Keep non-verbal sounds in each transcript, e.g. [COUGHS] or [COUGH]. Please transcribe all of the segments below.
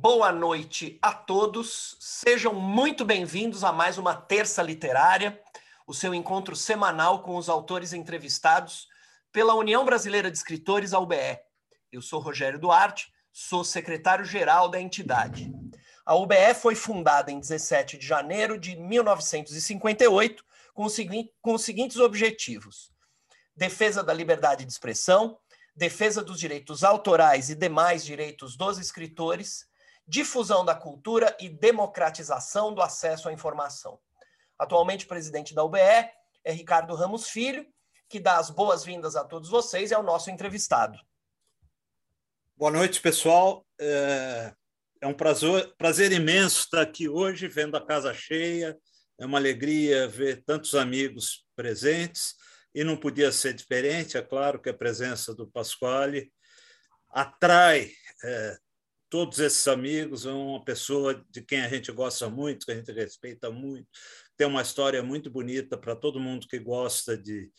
Boa noite a todos. Sejam muito bem-vindos a mais uma Terça Literária, o seu encontro semanal com os autores entrevistados pela União Brasileira de Escritores, a UBE. Eu sou Rogério Duarte, sou secretário-geral da entidade. A UBE foi fundada em 17 de janeiro de 1958 com com os seguintes objetivos: defesa da liberdade de expressão, defesa dos direitos autorais e demais direitos dos escritores, difusão da cultura e democratização do acesso à informação. Atualmente, presidente da UBE é Ricardo Ramos Filho, que dá as boas-vindas a todos vocês e é o nosso entrevistado. Boa noite, pessoal. É, é um prazer, prazer imenso estar aqui hoje, vendo a casa cheia. É uma alegria ver tantos amigos presentes e não podia ser diferente. É claro que a presença do Pasquale atrai é, todos esses amigos, é uma pessoa de quem a gente gosta muito, que a gente respeita muito, tem uma história muito bonita para todo mundo que gosta de,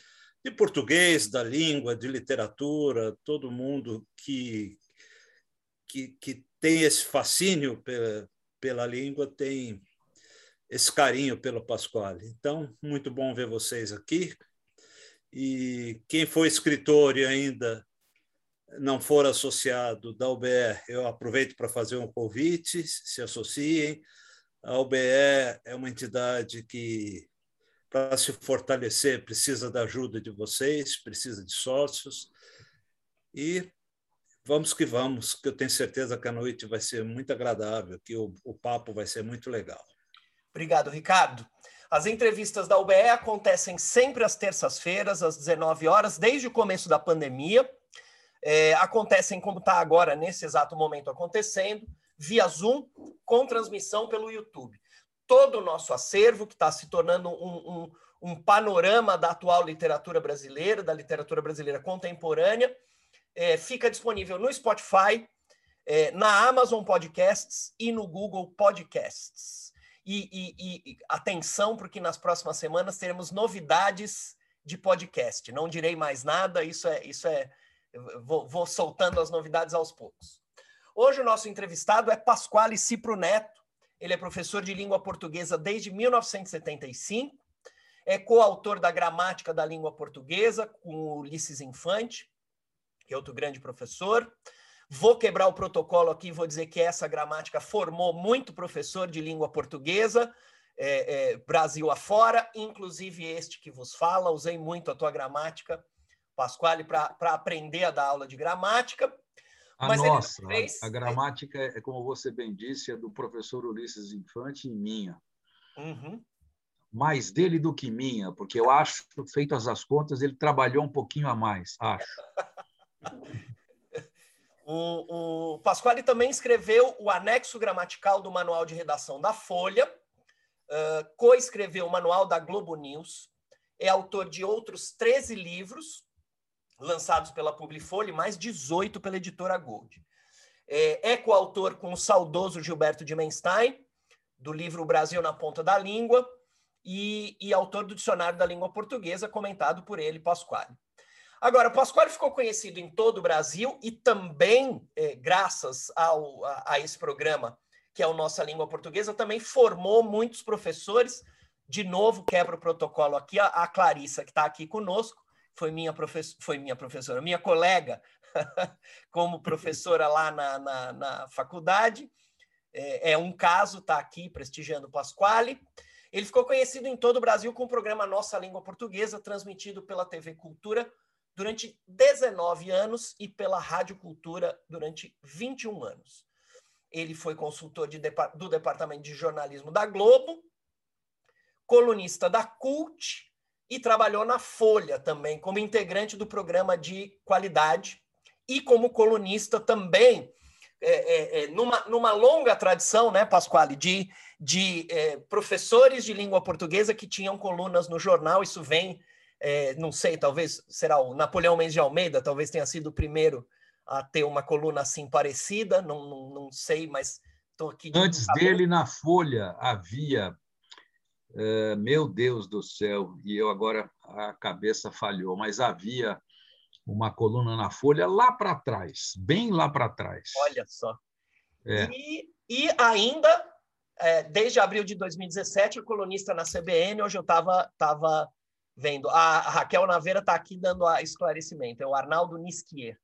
de português, da língua, de literatura, todo mundo que, que, que tem esse fascínio pela, pela língua tem esse carinho pelo Pasquale. Então, muito bom ver vocês aqui. E quem for escritor e ainda não for associado da UBE, eu aproveito para fazer um convite, se associem. A UBE é uma entidade que, para se fortalecer, precisa da ajuda de vocês, precisa de sócios. E vamos que vamos, que eu tenho certeza que a noite vai ser muito agradável, que o, o papo vai ser muito legal. Obrigado, Ricardo. As entrevistas da UBE acontecem sempre às terças-feiras, às 19 horas, desde o começo da pandemia é, acontecem como está agora, nesse exato momento acontecendo, via Zoom, com transmissão pelo YouTube. Todo o nosso acervo, que está se tornando um, um, um, panorama da atual literatura brasileira, da literatura brasileira contemporânea, é, fica disponível no Spotify, é, na Amazon Podcasts e no Google Podcasts. E, e, e atenção, porque nas próximas semanas teremos novidades de podcast. Não direi mais nada, isso é, isso é vou, vou soltando as novidades aos poucos. Hoje o nosso entrevistado é Pasquale Cipro Neto. Ele é professor de língua portuguesa desde 1975, é coautor da Gramática da Língua Portuguesa com Ulisses Infante, que é outro grande professor. Vou quebrar o protocolo aqui vou dizer que essa gramática formou muito professor de língua portuguesa, é, é, Brasil afora, inclusive este que vos fala. Usei muito a tua gramática Pasquale para aprender a dar aula de gramática. A Mas nossa, fez... a, a, gramática, é, como você bem disse, é do professor Ulisses Infante e minha. Uhum. Mais dele do que minha, porque eu acho, feitas as contas, ele trabalhou um pouquinho a mais, acho. [LAUGHS] o, o Pasquale também escreveu o anexo gramatical do Manual de Redação da Folha, uh, coescreveu o Manual da Globo News, é autor de outros 13 livros, lançados pela Publifolha e mais 18 pela editora Gold. É, é coautor com o saudoso Gilberto de Menstein, do livro Brasil na Ponta da Língua, e, e autor do Dicionário da Língua Portuguesa, comentado por ele, Pasquale. Agora, Pasquale ficou conhecido em todo o Brasil e também, é, graças ao, a, a, esse programa, que é o Nossa Língua Portuguesa, também formou muitos professores. De novo, quebra o protocolo aqui, a, a Clarissa, que está aqui conosco, foi minha, professora, foi minha professora, minha colega [LAUGHS] como professora lá na, na, na faculdade. É, é, um caso, está aqui prestigiando o Pasquale. Ele ficou conhecido em todo o Brasil com o programa Nossa Língua Portuguesa, transmitido pela TV Cultura durante 19 anos e pela Rádio Cultura durante 21 anos. Ele foi consultor de, do Departamento de Jornalismo da Globo, colunista da CULT e trabalhou na Folha também, como integrante do programa de qualidade e como colunista também, é, é, é, numa, numa longa tradição, né, Pasquale, de, de é, professores de língua portuguesa que tinham colunas no jornal. Isso vem, é, não sei, talvez será o Napoleão Mendes de Almeida, talvez tenha sido o primeiro a ter uma coluna assim parecida, não, não, não sei, mas estou aqui. De Antes dele, na Folha, havia é, meu Deus do céu, e eu agora a cabeça falhou, mas havia uma coluna na Folha lá para trás, bem lá para trás. Olha só. É. E, e ainda, é, desde abril de 2017, colunista na CBN, hoje eu estava tava vendo. A Raquel Naveira está aqui dando a esclarecimento, é o Arnaldo Nisquier.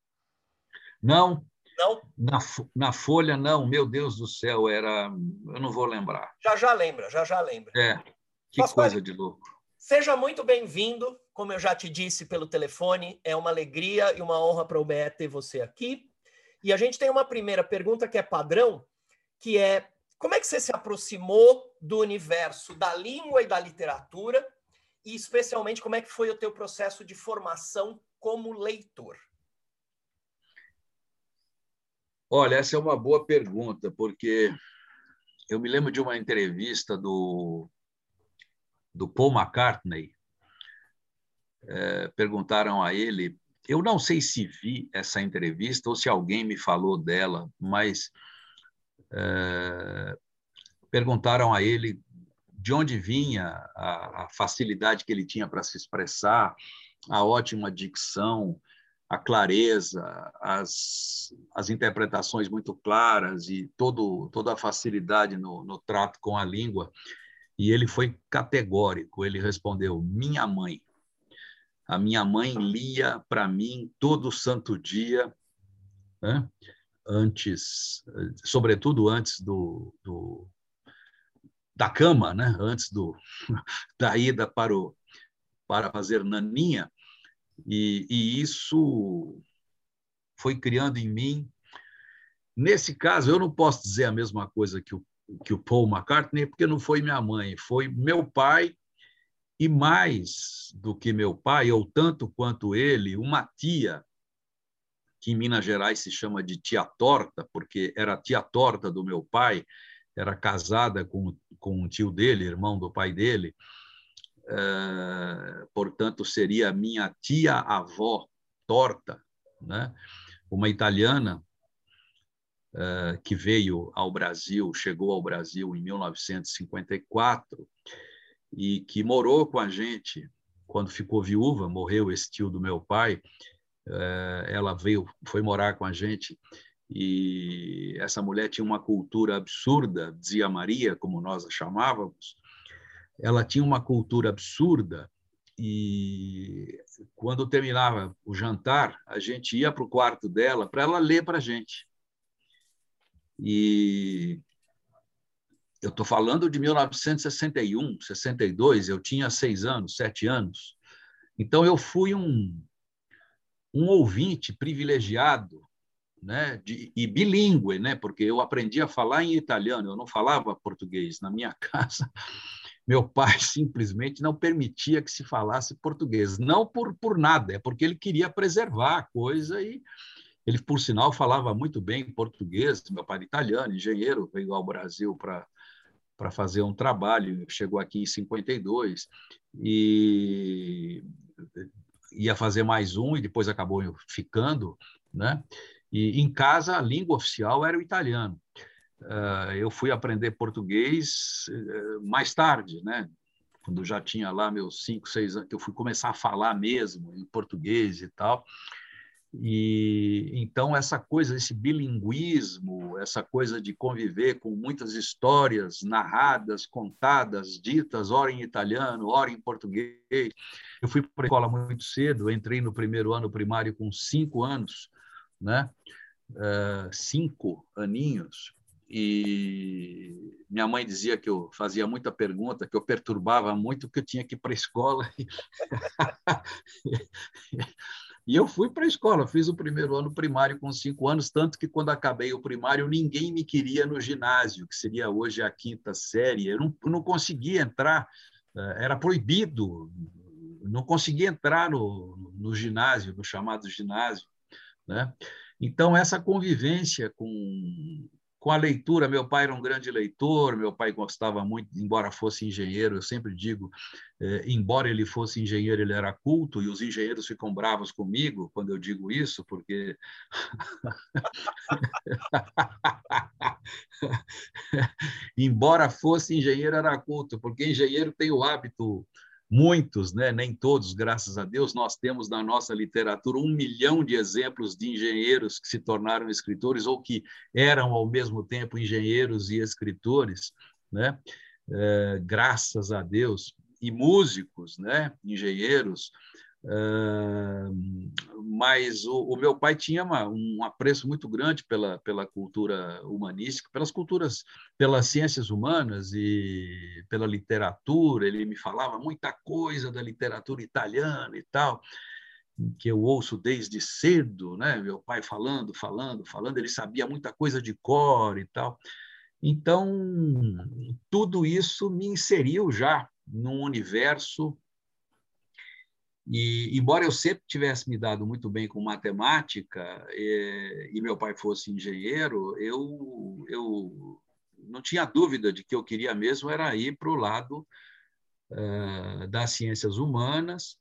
Não, não? Na, na Folha, não. Meu Deus do céu, era. Eu não vou lembrar. Já já lembra, já já lembra. É, que coisa de louco. Seja muito bem-vindo. Como eu já te disse pelo telefone, é uma alegria e uma honra para o BE ter você aqui. E a gente tem uma primeira pergunta que é padrão, que é como é que você se aproximou do universo da língua e da literatura e especialmente como é que foi o teu processo de formação como leitor? Olha, essa é uma boa pergunta, porque eu me lembro de uma entrevista do, do Paul McCartney. É, perguntaram a ele, eu não sei se vi essa entrevista ou se alguém me falou dela, mas é, perguntaram a ele de onde vinha a, a facilidade que ele tinha para se expressar, a ótima dicção, a clareza, as, as interpretações muito claras e todo, toda a facilidade no, no trato com a língua. E ele foi categórico, ele respondeu: minha mãe. A minha mãe lia para mim todo santo dia, né? antes, sobretudo antes do, do, da cama, né? antes do, [LAUGHS] da ida para, o, para fazer naninha, e, e isso foi criando em mim. Nesse caso, eu não posso dizer a mesma coisa que o, que o Paul McCartney, porque não foi minha mãe, foi meu pai, e mais do que meu pai, ou tanto quanto ele, uma tia, que em Minas Gerais se chama de tia torta, porque era tia torta do meu pai, era casada com, com um tio dele, irmão do pai dele, eh, portanto, seria minha tia-avó torta, né? uma italiana uh, que veio ao Brasil, chegou ao Brasil em 1954 e que morou com a gente quando ficou viúva, morreu esse tio do meu pai, uh, ela veio, foi morar com a gente e essa mulher tinha uma cultura absurda, dizia Maria, como nós a chamávamos, ela tinha uma cultura absurda e quando terminava o jantar, a gente ia para o quarto dela para ela ler para a gente. E eu estou falando de 1961, 62, eu tinha seis anos, sete anos. Então, eu fui um, um ouvinte privilegiado né, de, e bilíngue, né, porque eu aprendi a falar em italiano, eu não falava português. Na minha [LAUGHS] casa, meu pai simplesmente não permitia que se falasse português. Não por, por nada, é porque ele queria preservar a coisa e ele, por sinal, falava muito bem português. Meu pai era italiano, engenheiro, veio ao Brasil para para fazer um trabalho, chegou aqui em 52 e ia fazer mais um e depois acabou ficando, né? E em casa a língua oficial era o italiano. Uh, eu fui aprender português uh, mais tarde, né? Quando já tinha lá meus cinco, seis anos, que eu fui começar a falar mesmo em português e tal. E então essa coisa, esse bilinguismo, essa coisa de conviver com muitas histórias narradas, contadas, ditas, ora em italiano, ora em português. Eu fui para a escola muito cedo, entrei no primeiro ano primário com cinco anos, né? Uh, cinco aninhos e minha mãe dizia que eu fazia muita pergunta, que eu perturbava muito, que eu tinha que ir para a escola. [LAUGHS] e eu fui para a escola, fiz o primeiro ano primário com cinco anos, tanto que quando acabei o primário, ninguém me queria no ginásio, que seria hoje a quinta série. Eu não, não conseguia entrar, eh, era proibido, não conseguia entrar no, no ginásio, no chamado ginásio. Né? Então, essa convivência com com a leitura, meu pai era um grande leitor, meu pai gostava muito, embora fosse engenheiro, eu sempre digo, eh, embora ele fosse engenheiro, ele era culto, e os engenheiros ficam bravos comigo quando eu digo isso, porque. [LAUGHS] embora fosse engenheiro, era culto, porque engenheiro tem o hábito muitos, né, nem todos, graças a Deus, nós temos na nossa literatura um milhão de exemplos de engenheiros que se tornaram escritores ou que eram ao mesmo tempo engenheiros e escritores, né? É, graças a Deus, e músicos, né? engenheiros, mas o, o, meu pai tinha uma, um apreço muito grande pela, pela cultura humanística, pelas culturas, pelas ciências humanas e pela literatura. Ele me falava muita coisa da literatura italiana e tal, que eu ouço desde cedo, né? Meu pai falando, falando, falando. Ele sabia muita coisa de cor e tal. Então, tudo isso me inseriu já num universo e, embora eu sempre tivesse me dado muito bem com matemática e, e meu pai fosse engenheiro, eu, eu não tinha dúvida de que eu queria mesmo era ir para o lado uh, das ciências humanas.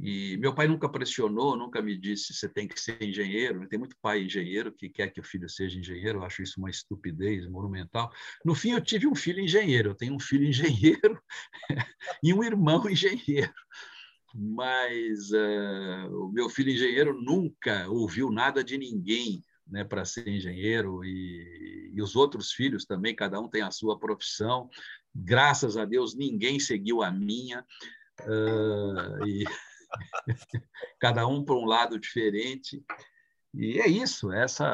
E meu pai nunca pressionou, nunca me disse você tem que ser engenheiro. Tem muito pai engenheiro que quer que o filho seja engenheiro. Eu acho isso uma estupidez monumental. No fim, eu tive um filho engenheiro. Eu tenho um filho [LAUGHS] engenheiro e um irmão [LAUGHS] engenheiro mas uh, o meu filho engenheiro nunca ouviu nada de ninguém né, para ser engenheiro e, e, os outros filhos também, cada um tem a sua profissão. Graças a Deus, ninguém seguiu a minha. Uh, e [LAUGHS] cada um para um lado diferente. E é isso, essa.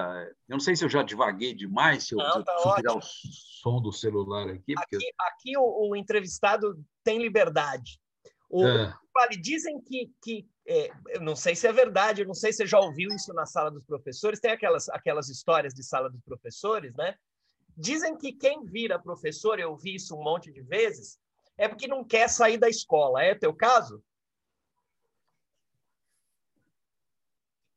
Eu não sei se eu já divaguei demais, se eu, não, tá se tirar o som do celular aqui. Porque... Aqui, aqui o, o entrevistado tem liberdade. O, é. Vale, dizem que, que é, eu não sei se é verdade, eu não sei se você já ouviu isso na sala dos professores, tem aquelas, aquelas histórias de sala dos professores, né? Dizem que quem vira professor, eu vi isso um monte de vezes, é porque não quer sair da escola. É teu caso?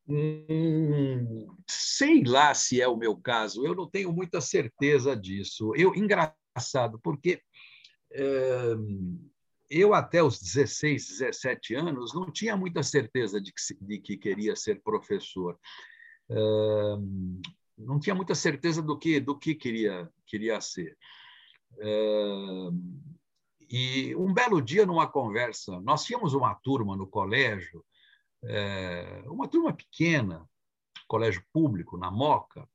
Hum, sei lá se é o meu caso, eu não tenho muita certeza disso. Eu engraçado, porque é, eu, até os 16, 17 anos, não tinha muita certeza de que, de que queria ser professor. Não tinha muita certeza do que, do que queria, queria ser. E um belo dia, numa conversa, nós tínhamos uma turma no colégio, uh, uma turma pequena, colégio público, na Moca,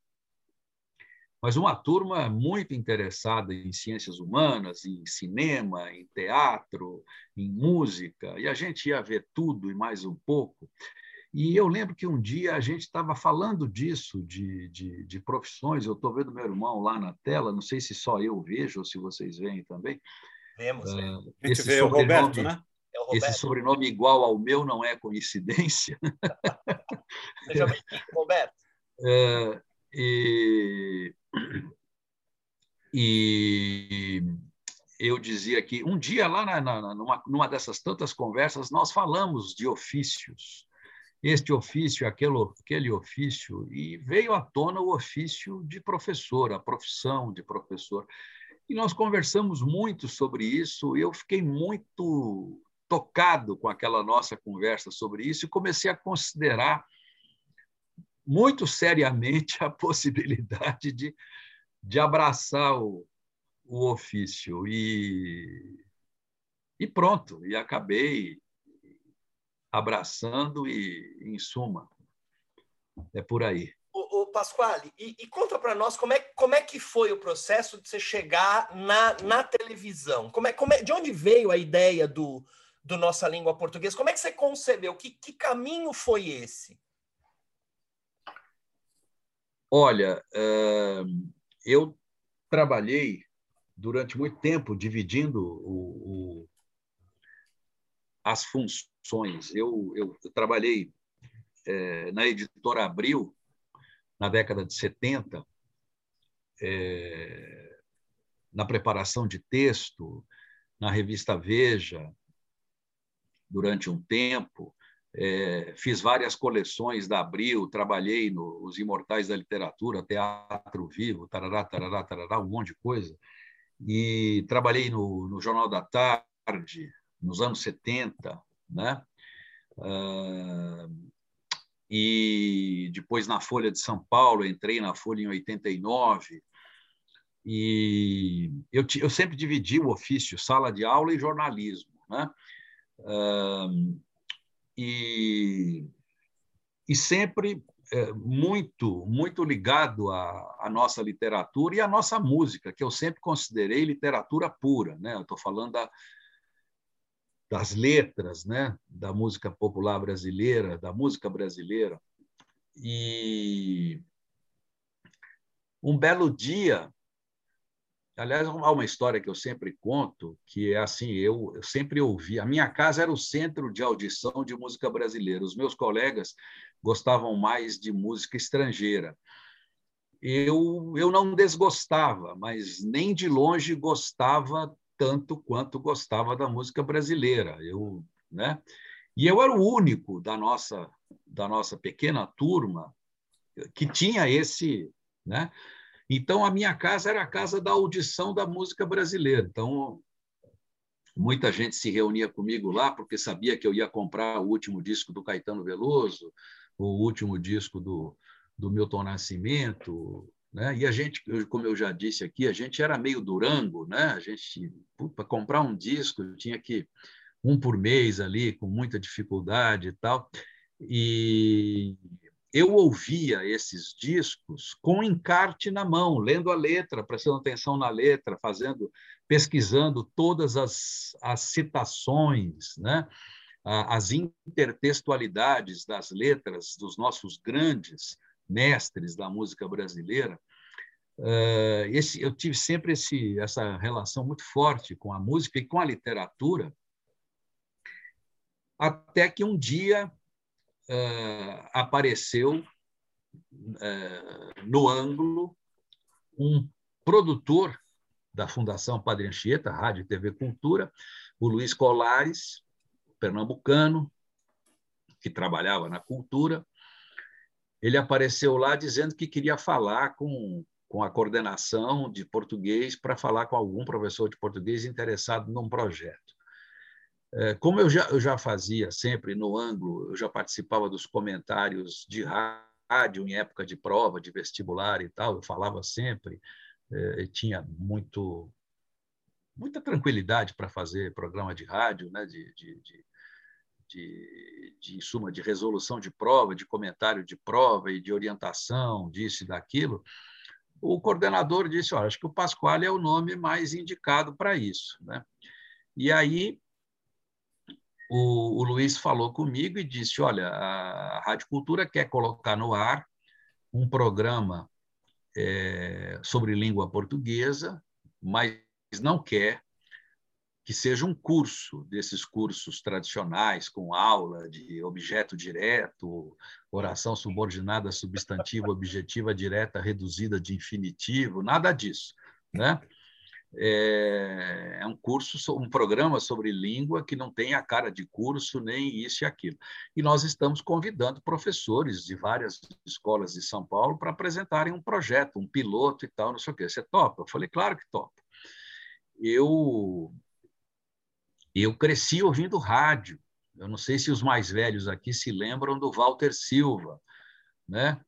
mas uma turma muito interessada em ciências humanas, em cinema, em teatro, em música, e a gente ia ver tudo e mais um pouco. E eu lembro que um dia a gente estava falando disso, de, de, de profissões. Eu estou vendo meu irmão lá na tela, não sei se só eu vejo ou se vocês veem também. Vemos, vemos. Uh, esse vê o Roberto, né? É. Esse sobrenome igual ao meu não é coincidência. [LAUGHS] Seja bem-vindo, Roberto. [LAUGHS] E e eu dizia que um dia lá na, na, numa, numa dessas tantas conversas nós falamos de ofícios, este ofício, aquele, aquele ofício, e veio à tona o ofício de professor, a profissão de professor. E nós conversamos muito sobre isso, eu fiquei muito tocado com aquela nossa conversa sobre isso e comecei a considerar muito seriamente a [LAUGHS] possibilidade de, de abraçar o, o ofício. E, e pronto, e acabei abraçando e, em suma, é por aí. O, o Pasquale, e, e conta para nós como é, como é que foi o processo de você chegar na, na televisão? Como é, como é, de onde veio a ideia do, do Nossa Língua Portuguesa? Como é que você concebeu? Que, que caminho foi esse? Olha, eh, eu trabalhei durante muito tempo dividindo o, o, as funções. Eu, eu, eu trabalhei é, na editora Abril, na década de 70, é, na preparação de texto, na revista Veja, durante um tempo. É, fiz várias coleções da Abril, trabalhei nos Imortais da Literatura, Teatro Vivo, tarará, tarará, tarará, um monte de coisa. E trabalhei no, no Jornal da Tarde, nos anos 70, né? Ah, e depois na Folha de São Paulo, entrei na Folha em 89. E eu, eu sempre dividi o ofício, sala de aula e jornalismo Né? E, e sempre é, muito, muito ligado à, à, nossa literatura e à nossa música, que eu sempre considerei literatura pura. Né? Estou falando da, das letras, né? da música popular brasileira, da música brasileira. E um belo dia, aliás, há uma história que eu sempre conto, que é assim, eu, eu sempre ouvi, a minha casa era o centro de audição de música brasileira. Os meus colegas gostavam mais de música estrangeira. Eu, eu não desgostava, mas nem de longe gostava tanto quanto gostava da música brasileira. Eu, né? E eu era o único da nossa da nossa pequena turma que tinha esse, né? Então a minha casa era a casa da audição da música brasileira. Então muita gente se reunia comigo lá porque sabia que eu ia comprar o último disco do Caetano Veloso, o último disco do, do Milton Nascimento, né? E a gente, como eu já disse aqui, a gente era meio Durango, né? A gente para comprar um disco tinha que um por mês ali com muita dificuldade e tal. E eu ouvia esses discos com encarte na mão, lendo a letra, prestando atenção na letra, fazendo, pesquisando todas as, as citações, né? as intertextualidades das letras dos nossos grandes mestres da música brasileira. Eh, esse, eu tive sempre esse, essa relação muito forte com a música e com a literatura, até que um dia uh, apareceu uh, no ângulo um produtor da Fundação Padre Anchieta, Rádio e TV Cultura, o Luiz Colares, pernambucano, que trabalhava na cultura. Ele apareceu lá dizendo que queria falar com, com a coordenação de português para falar com algum professor de português interessado num projeto. É, como eu já, eu já fazia sempre no ângulo, eu já participava dos comentários de rádio em época de prova, de vestibular e tal, eu falava sempre, é, tinha muito muita tranquilidade para fazer programa de rádio, né, de, de, de, de, de, suma, de resolução de prova, de comentário de prova e de orientação disso e daquilo, o coordenador disse, olha, acho que o Pasquale é o nome mais indicado para isso. Né? E aí o, o Luiz falou comigo e disse: Olha, a Rádio Cultura quer colocar no ar um programa é, sobre língua portuguesa, mas não quer que seja um curso desses cursos tradicionais, com aula de objeto direto, oração subordinada, substantiva, objetiva, direta, reduzida de infinitivo, nada disso. Né? É, é um curso, um programa sobre língua que não tem a cara de curso, nem isso e aquilo. E nós estamos convidando professores de várias escolas de São Paulo para apresentarem um projeto, um piloto e tal, não sei o quê. Você topa? Eu falei, claro que topa. Eu, eu cresci ouvindo rádio. Eu não sei se os mais velhos aqui se lembram do Walter Silva, né?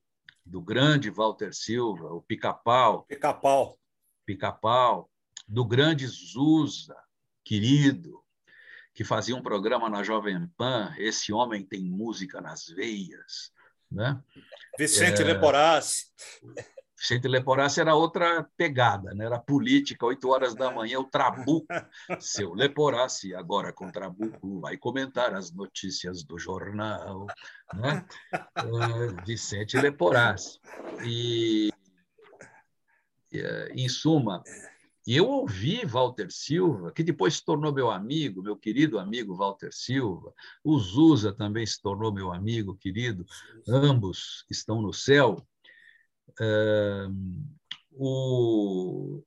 do grande Walter Silva, o Pica-Pau. Pica-Pau. Pica-Pau do grande Zusa, querido, que fazia um programa na Jovem Pan, Esse Homem Tem Música nas Veias. Né? Vicente é... Leporassi. Vicente Leporassi era outra pegada, né? era política, oito horas da manhã, o Trabuco. [LAUGHS] Seu Leporassi, agora com Trabuco, vai comentar as notícias do jornal. Né? Uh, Vicente Leporassi. E, em suma, e eu ouvi Walter Silva, que depois se tornou meu amigo, meu querido amigo Walter Silva. O Zusa também se tornou meu amigo querido. Ambos estão no céu. o,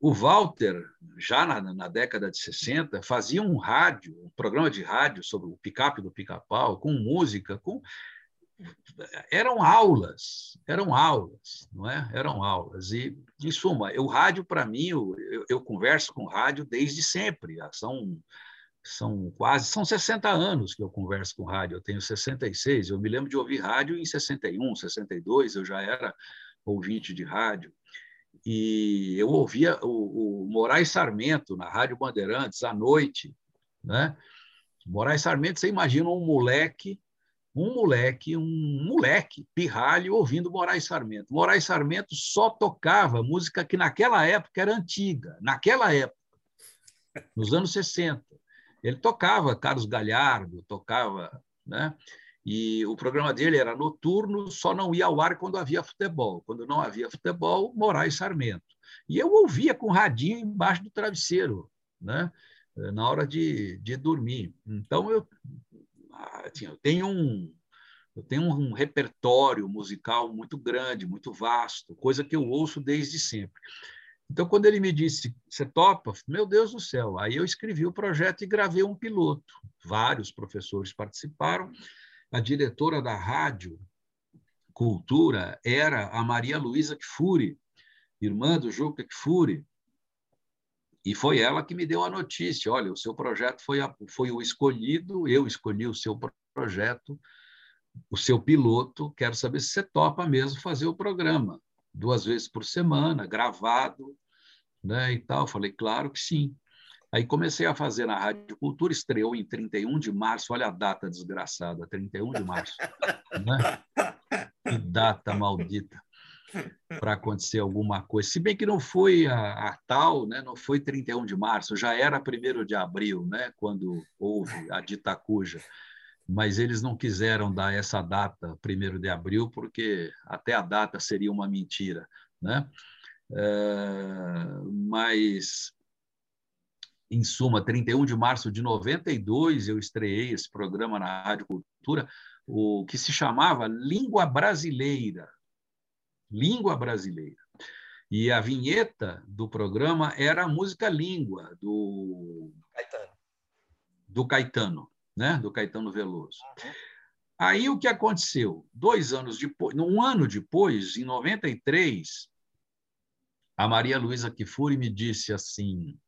o Walter, já na, na, década de 60, fazia um rádio, um programa de rádio sobre o picape do pica-pau, com música, com eram aulas, eram aulas, não é? Eram aulas. E, em suma, o rádio, para mim, eu, eu, converso com rádio desde sempre. São, são quase, são 60 anos que eu converso com rádio. Eu tenho 66. Eu me lembro de ouvir rádio em 61, 62. Eu já era ouvinte de rádio. E eu ouvia o, o Moraes Sarmento na Rádio Bandeirantes à noite, Né? Moraes Sarmento, você imagina um moleque, um moleque, um moleque, pirralho, ouvindo Moraes Sarmento. Moraes Sarmento só tocava música que naquela época era antiga, naquela época, nos anos 60. Ele tocava Carlos Galhardo, tocava, né? E o programa dele era noturno, só não ia ao ar quando havia futebol. Quando não havia futebol, Moraes Sarmento. E eu ouvia com radinho embaixo do travesseiro, né? na hora de, de dormir. Então, eu, assim, eu tenho um, eu tenho um repertório musical muito grande, muito vasto, coisa que eu ouço desde sempre. Então, quando ele me disse, você topa? Meu Deus do céu. Aí eu escrevi o projeto e gravei um piloto. Vários professores participaram. A diretora da rádio Cultura era a Maria Luísa Kfouri, irmã do Juca Kfouri. E foi ela que me deu a notícia: olha, o seu projeto foi, a, foi o escolhido, eu escolhi o seu projeto, o seu piloto. Quero saber se você topa mesmo fazer o programa duas vezes por semana, gravado, né, e tal. Falei, claro que sim. Aí comecei a fazer na Rádio Cultura, estreou em 31 de março, olha a data desgraçada, 31 de março. Né? Que data maldita para acontecer alguma coisa. Se bem que não foi a, a, tal, né? não foi 31 de março, já era 1 de abril, né? quando houve a Ditacuja mas eles não quiseram dar essa data, 1 de abril, porque até a data seria uma mentira. Né? É, mas, em suma, 31 de março de 92, eu estreiei esse programa na Rádio Cultura, o que se chamava Língua Brasileira. Língua Brasileira. E a vinheta do programa era a música Língua, do Caetano. Do Caetano né? do Caetano Veloso. Aí o que aconteceu? Dois anos depois, um ano depois, em 93, a Maria Luísa Kifuri me disse assim: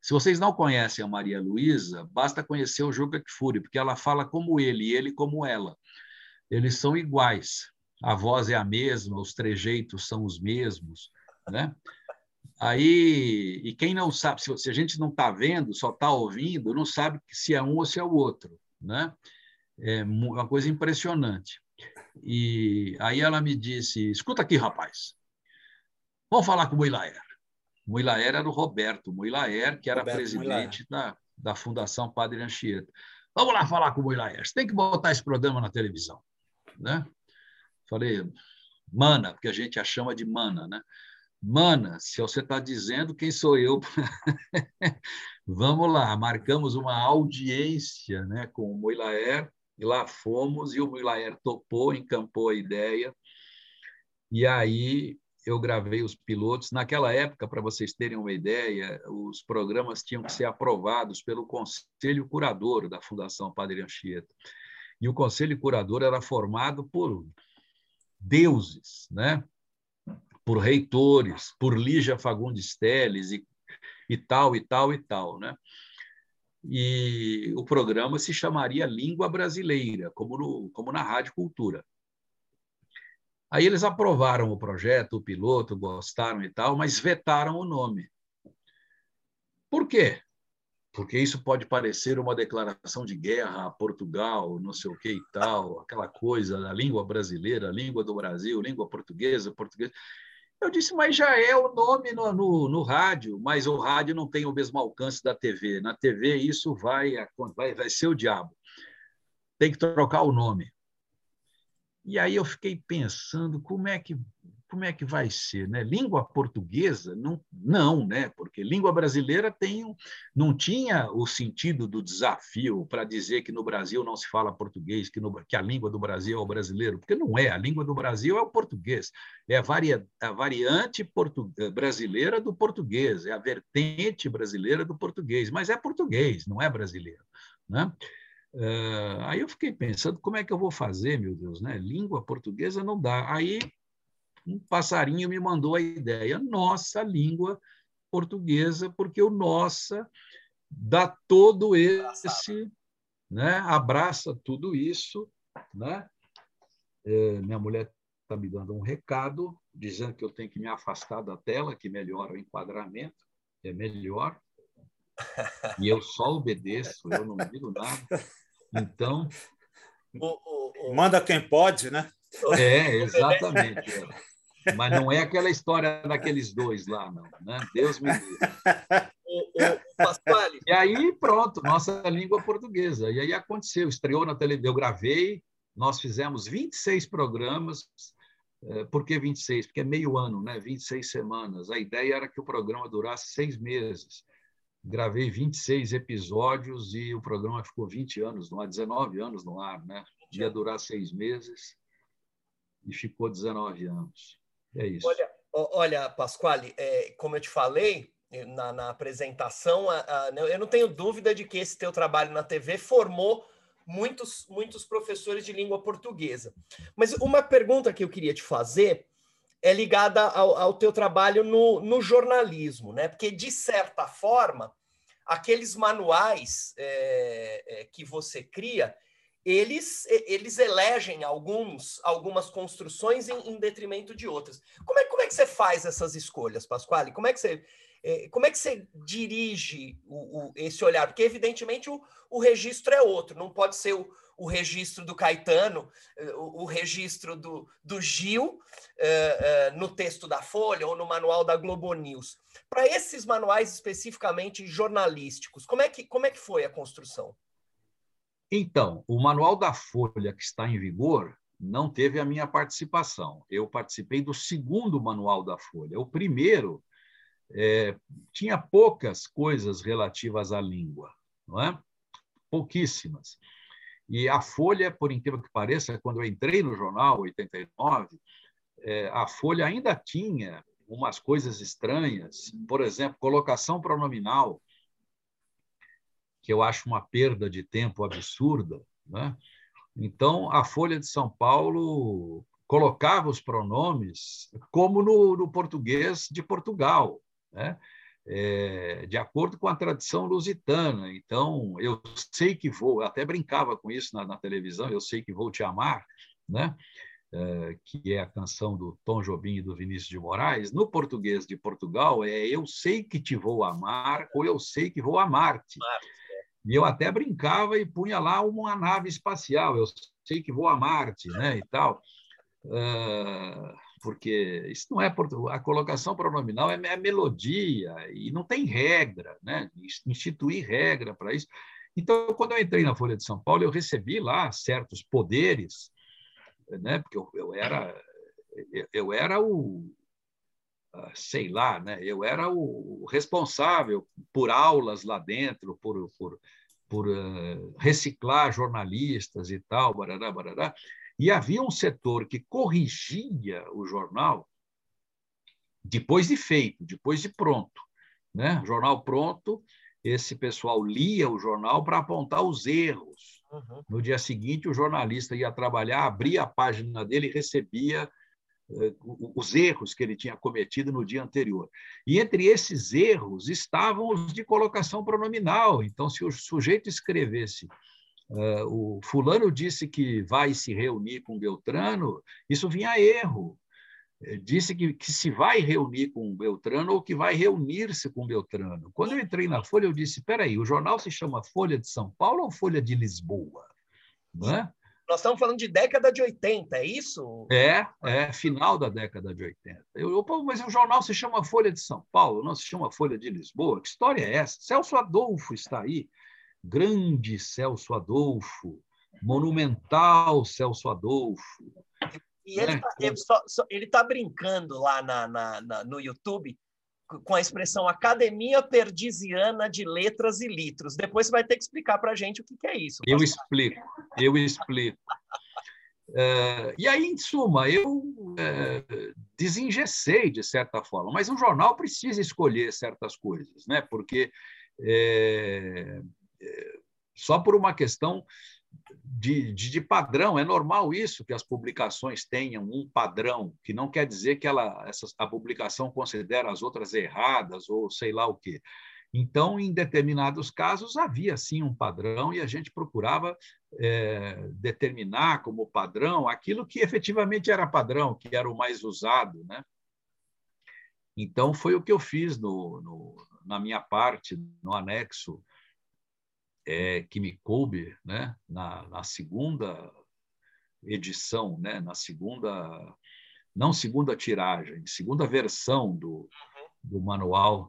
se vocês não conhecem a Maria Luísa, basta conhecer o Juca Kifuri, porque ela fala como ele e ele como ela. Eles são iguais. A voz é a mesma, os trejeitos são os mesmos, né? Aí, e quem não sabe, se a gente não está vendo, só está ouvindo, não sabe se é um ou se é o outro, né? É uma coisa impressionante. E aí ela me disse: escuta aqui, rapaz, vamos falar com o Muilaer. O Muilaer era o Roberto Muilaer, que era Roberto presidente da, da Fundação Padre Anchieta. Vamos lá falar com o Muilaer. Você tem que botar esse programa na televisão, né? Falei, mana, porque a gente a chama de mana, né? Mana, se você está dizendo, quem sou eu? [LAUGHS] Vamos lá, marcamos uma audiência né, com o Moilaer, e lá fomos, e o Moilaer topou, encampou a ideia, e aí eu gravei os pilotos. Naquela época, para vocês terem uma ideia, os programas tinham que ser aprovados pelo Conselho Curador da Fundação Padre Anchieta. E o Conselho Curador era formado por deuses, né? por reitores, por Lígia Fagundes Teles e, e tal, e tal, e tal. Né? E o programa se chamaria Língua Brasileira, como, no, como na Rádio Cultura. Aí eles aprovaram o projeto, o piloto, gostaram e tal, mas vetaram o nome. Por quê? Porque isso pode parecer uma declaração de guerra a Portugal, não sei o que e tal, aquela coisa da língua brasileira, língua do Brasil, língua portuguesa, português. Eu disse, mas já é o nome no, no, no, rádio, mas o rádio não tem o mesmo alcance da TV. Na TV isso vai, vai, vai ser o diabo. Tem que trocar o nome. E aí eu fiquei pensando como é que como é que vai ser, né? Língua portuguesa não, não, né? Porque língua brasileira tem não tinha o sentido do desafio para dizer que no Brasil não se fala português, que, no, que a língua do Brasil é o brasileiro, porque não é. A língua do Brasil é o português, é a, varia, a variante portu, brasileira do português, é a vertente brasileira do português, mas é português, não é brasileiro, né? Uh, aí eu fiquei pensando como é que eu vou fazer, meu Deus, né? Língua portuguesa não dá. Aí um passarinho me mandou a ideia, nossa língua portuguesa, porque o nossa dá todo esse, né? Abraça tudo isso, né? É, minha mulher está me dando um recado dizendo que eu tenho que me afastar da tela, que melhora o enquadramento, é melhor. E eu só obedeço, eu não digo nada. Então. O, o, o... Manda quem pode, né? É, exatamente. Mas não é aquela história daqueles dois lá, não. Né? Deus me livre. [LAUGHS] E aí, pronto, nossa língua portuguesa. E aí aconteceu, estreou na televisão, eu gravei, nós fizemos 26 programas. É, por que 26? Porque é meio ano, né? 26 semanas. A ideia era que o programa durasse seis meses. Gravei 26 episódios e o programa ficou 20 anos no ar, 19 anos no ar, né? Ia durar seis meses e ficou 19 anos. É isso. Olha, olha Pasquale, é, como eu te falei, na, na apresentação, a, a, eu não tenho dúvida de que esse teu trabalho na TV formou muitos, muitos professores de língua portuguesa. Mas uma pergunta que eu queria te fazer é ligada ao, ao teu trabalho no, no jornalismo, né? Porque, de certa forma, aqueles manuais é, é, que você cria, eles, eles elegem alguns, algumas construções em, em detrimento de outras. Como é, como é que você faz essas escolhas, Pasquale? Como é que você é, como é que você dirige o, o, esse olhar? Porque, evidentemente, o, o, registro é outro, não pode ser o, o registro do Caetano, é, o, registro do, do Gil uh, uh, no texto da Folha ou no manual da Globo News. Para esses manuais especificamente jornalísticos, como é, que, como é que foi a construção? Então, o manual da Folha que está em vigor não teve a minha participação. Eu participei do segundo manual da Folha. O primeiro é, tinha poucas coisas relativas à língua, não é? Pouquíssimas. E a Folha, por incrível que pareça, quando eu entrei no jornal, 89, é, a Folha ainda tinha umas coisas estranhas, por exemplo, colocação pronominal, que eu acho uma perda de tempo absurda. Né? Então, a Folha de São Paulo colocava os pronomes como no, no português de Portugal né? É, de acordo com a tradição lusitana. Então, eu sei que vou, até brincava com isso na, na televisão, eu sei que vou te amar, né? É, que é a canção do Tom Jobim e do Vinícius de Moraes, no português de Portugal é Eu sei que te vou amar ou Eu sei que vou amar-te. É. E eu até brincava e punha lá uma nave espacial, Eu sei que vou amar-te, né? e tal. Uh, porque isso não é a colocação pronominal é, é melodia e não tem regra, né? Instituir regra para isso. Então, quando eu entrei na Folha de São Paulo, eu recebi lá certos poderes, né? Porque eu, eu era eu era o sei lá, né? Eu era o responsável por aulas lá dentro, por, por, por uh, reciclar jornalistas e tal, barará, barará. E havia um setor que corrigia o jornal depois de feito, depois de pronto. Né? Jornal pronto, esse pessoal lia o jornal para apontar os erros. Uhum. No dia seguinte, o jornalista ia trabalhar, abria a página dele e recebia os erros que ele tinha cometido no dia anterior. E entre esses erros estavam os de colocação pronominal. Então, se o sujeito escrevesse Uh, o fulano disse que vai se reunir com Beltrano, isso vinha erro. Eh, disse que, que se vai reunir com Beltrano ou que vai reunir-se com Beltrano. Quando eu entrei na Folha, eu disse: espera aí, o jornal se chama Folha de São Paulo ou Folha de Lisboa? Não é? Nós estamos falando de década de 80, é isso? É, é final da década de 80. Eu, eu, mas o jornal se chama Folha de São Paulo, não se chama Folha de Lisboa. Que história é essa? Celso Adolfo está aí grande Celso Adolfo, monumental Celso Adolfo. E ele está né? tá brincando lá na, na, na, no YouTube com a expressão Academia Perdisiana de Letras e Litros. Depois você vai ter que explicar para a gente o que, que, é isso. Eu explico, eu explico. É, e aí, em suma, eu é, desengessei de certa forma, mas o jornal precisa escolher certas coisas, né? porque é, só por uma questão de, de, de, padrão. É normal isso, que as publicações tenham um padrão, que não quer dizer que ela, essa, a publicação considera as outras erradas ou sei lá o quê. Então, em determinados casos, havia sim um padrão e a gente procurava é, determinar como padrão aquilo que efetivamente era padrão, que era o mais usado. Né? Então, foi o que eu fiz no, no na minha parte, no anexo é, que me coube, né, na, na segunda edição, né, na segunda, não segunda tiragem, segunda versão do, do manual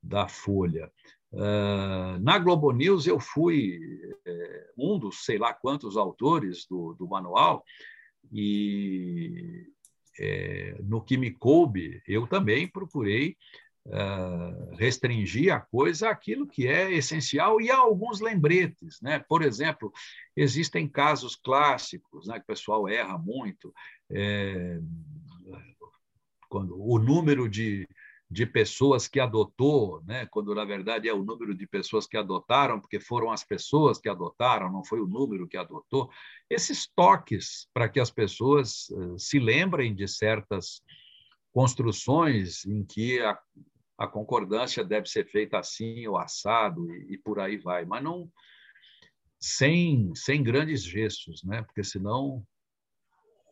da Folha. Uh, na Globo News, eu fui é, um dos sei lá quantos autores do, do manual, e é, no que me coube, eu também procurei restringir a coisa àquilo que é essencial e há alguns lembretes. Né? Por exemplo, existem casos clássicos né, que o pessoal erra muito, é, quando o número de de pessoas que adotou, né? quando na verdade é o número de pessoas que adotaram, porque foram as pessoas que adotaram, não foi o número que adotou. Esses toques para que as pessoas uh, se lembrem de certas construções em que a, a concordância deve ser feita assim ou assado e, e por aí vai, mas não sem, sem grandes gestos, né? porque senão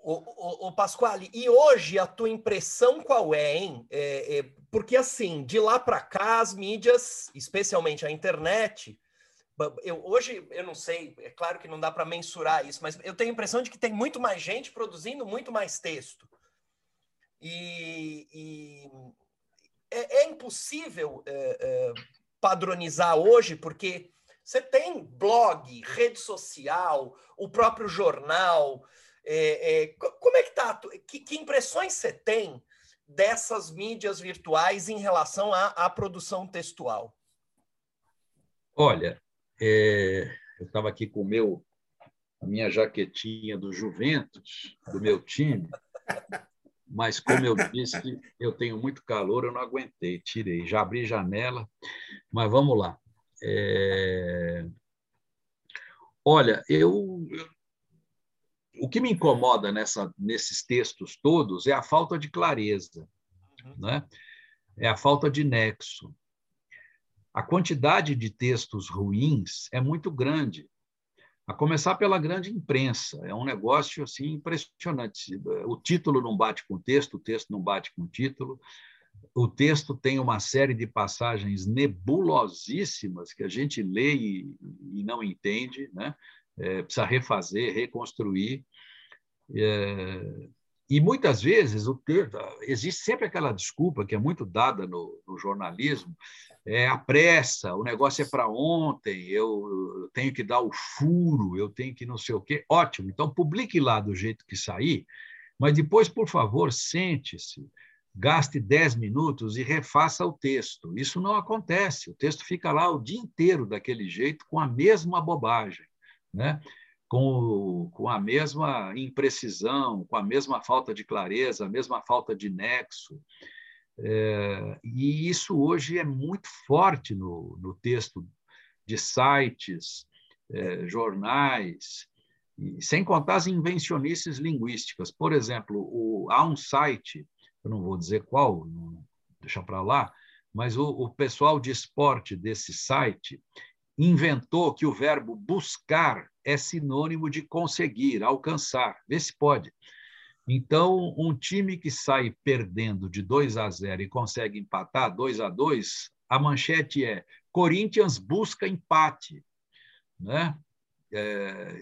o, o, o, Pasquale, e hoje a tua impressão qual é, hein? É, é, porque, assim, de lá para cá, as mídias, especialmente a internet, eu, hoje eu não sei, é claro que não dá para mensurar isso, mas eu tenho a impressão de que tem muito mais gente produzindo muito mais texto. E, e é, é, impossível é, é padronizar hoje, porque você tem blog, rede social, o próprio jornal. É, é, como é que tá? Que, que, impressões você tem dessas mídias virtuais em relação à, à produção textual? Olha, eu estava aqui com meu, a minha jaquetinha do Juventus, do meu time, mas como eu disse, eu tenho muito calor, eu não aguentei, tirei, já abri janela, mas vamos lá. É... Olha, eu, o que me incomoda nessa, nesses textos todos é a falta de clareza, uhum. né? é a falta de nexo. A quantidade de textos ruins é muito grande, a começar pela grande imprensa. É um negócio assim impressionante. O título não bate com o texto, o texto não bate com o título. O texto tem uma série de passagens nebulosíssimas que a gente lê e, e não entende, né? é, precisa refazer, reconstruir. É, e muitas vezes o texto, existe sempre aquela desculpa que é muito dada no, no jornalismo, é a pressa, o negócio é para ontem, eu tenho que dar o furo, eu tenho que não sei o quê. Ótimo, então publique lá do jeito que sair, mas depois, por favor, sente-se, gaste 10 minutos e refaça o texto. Isso não acontece, o texto fica lá o dia inteiro daquele jeito, com a mesma bobagem né? Com, com a mesma imprecisão, com a mesma falta de clareza, a mesma falta de nexo. É, e isso hoje é muito forte no, no texto de sites, é, jornais, e, sem contar as invencionices linguísticas. Por exemplo, o, há um site, eu não vou dizer qual, deixa para lá, mas o, o pessoal de esporte desse site, inventou que o verbo buscar é sinônimo de conseguir, alcançar. Vê se pode. Então, um time que sai perdendo de 2 a 0 e consegue empatar 2 a 2, a manchete é Corinthians busca empate. Né? É,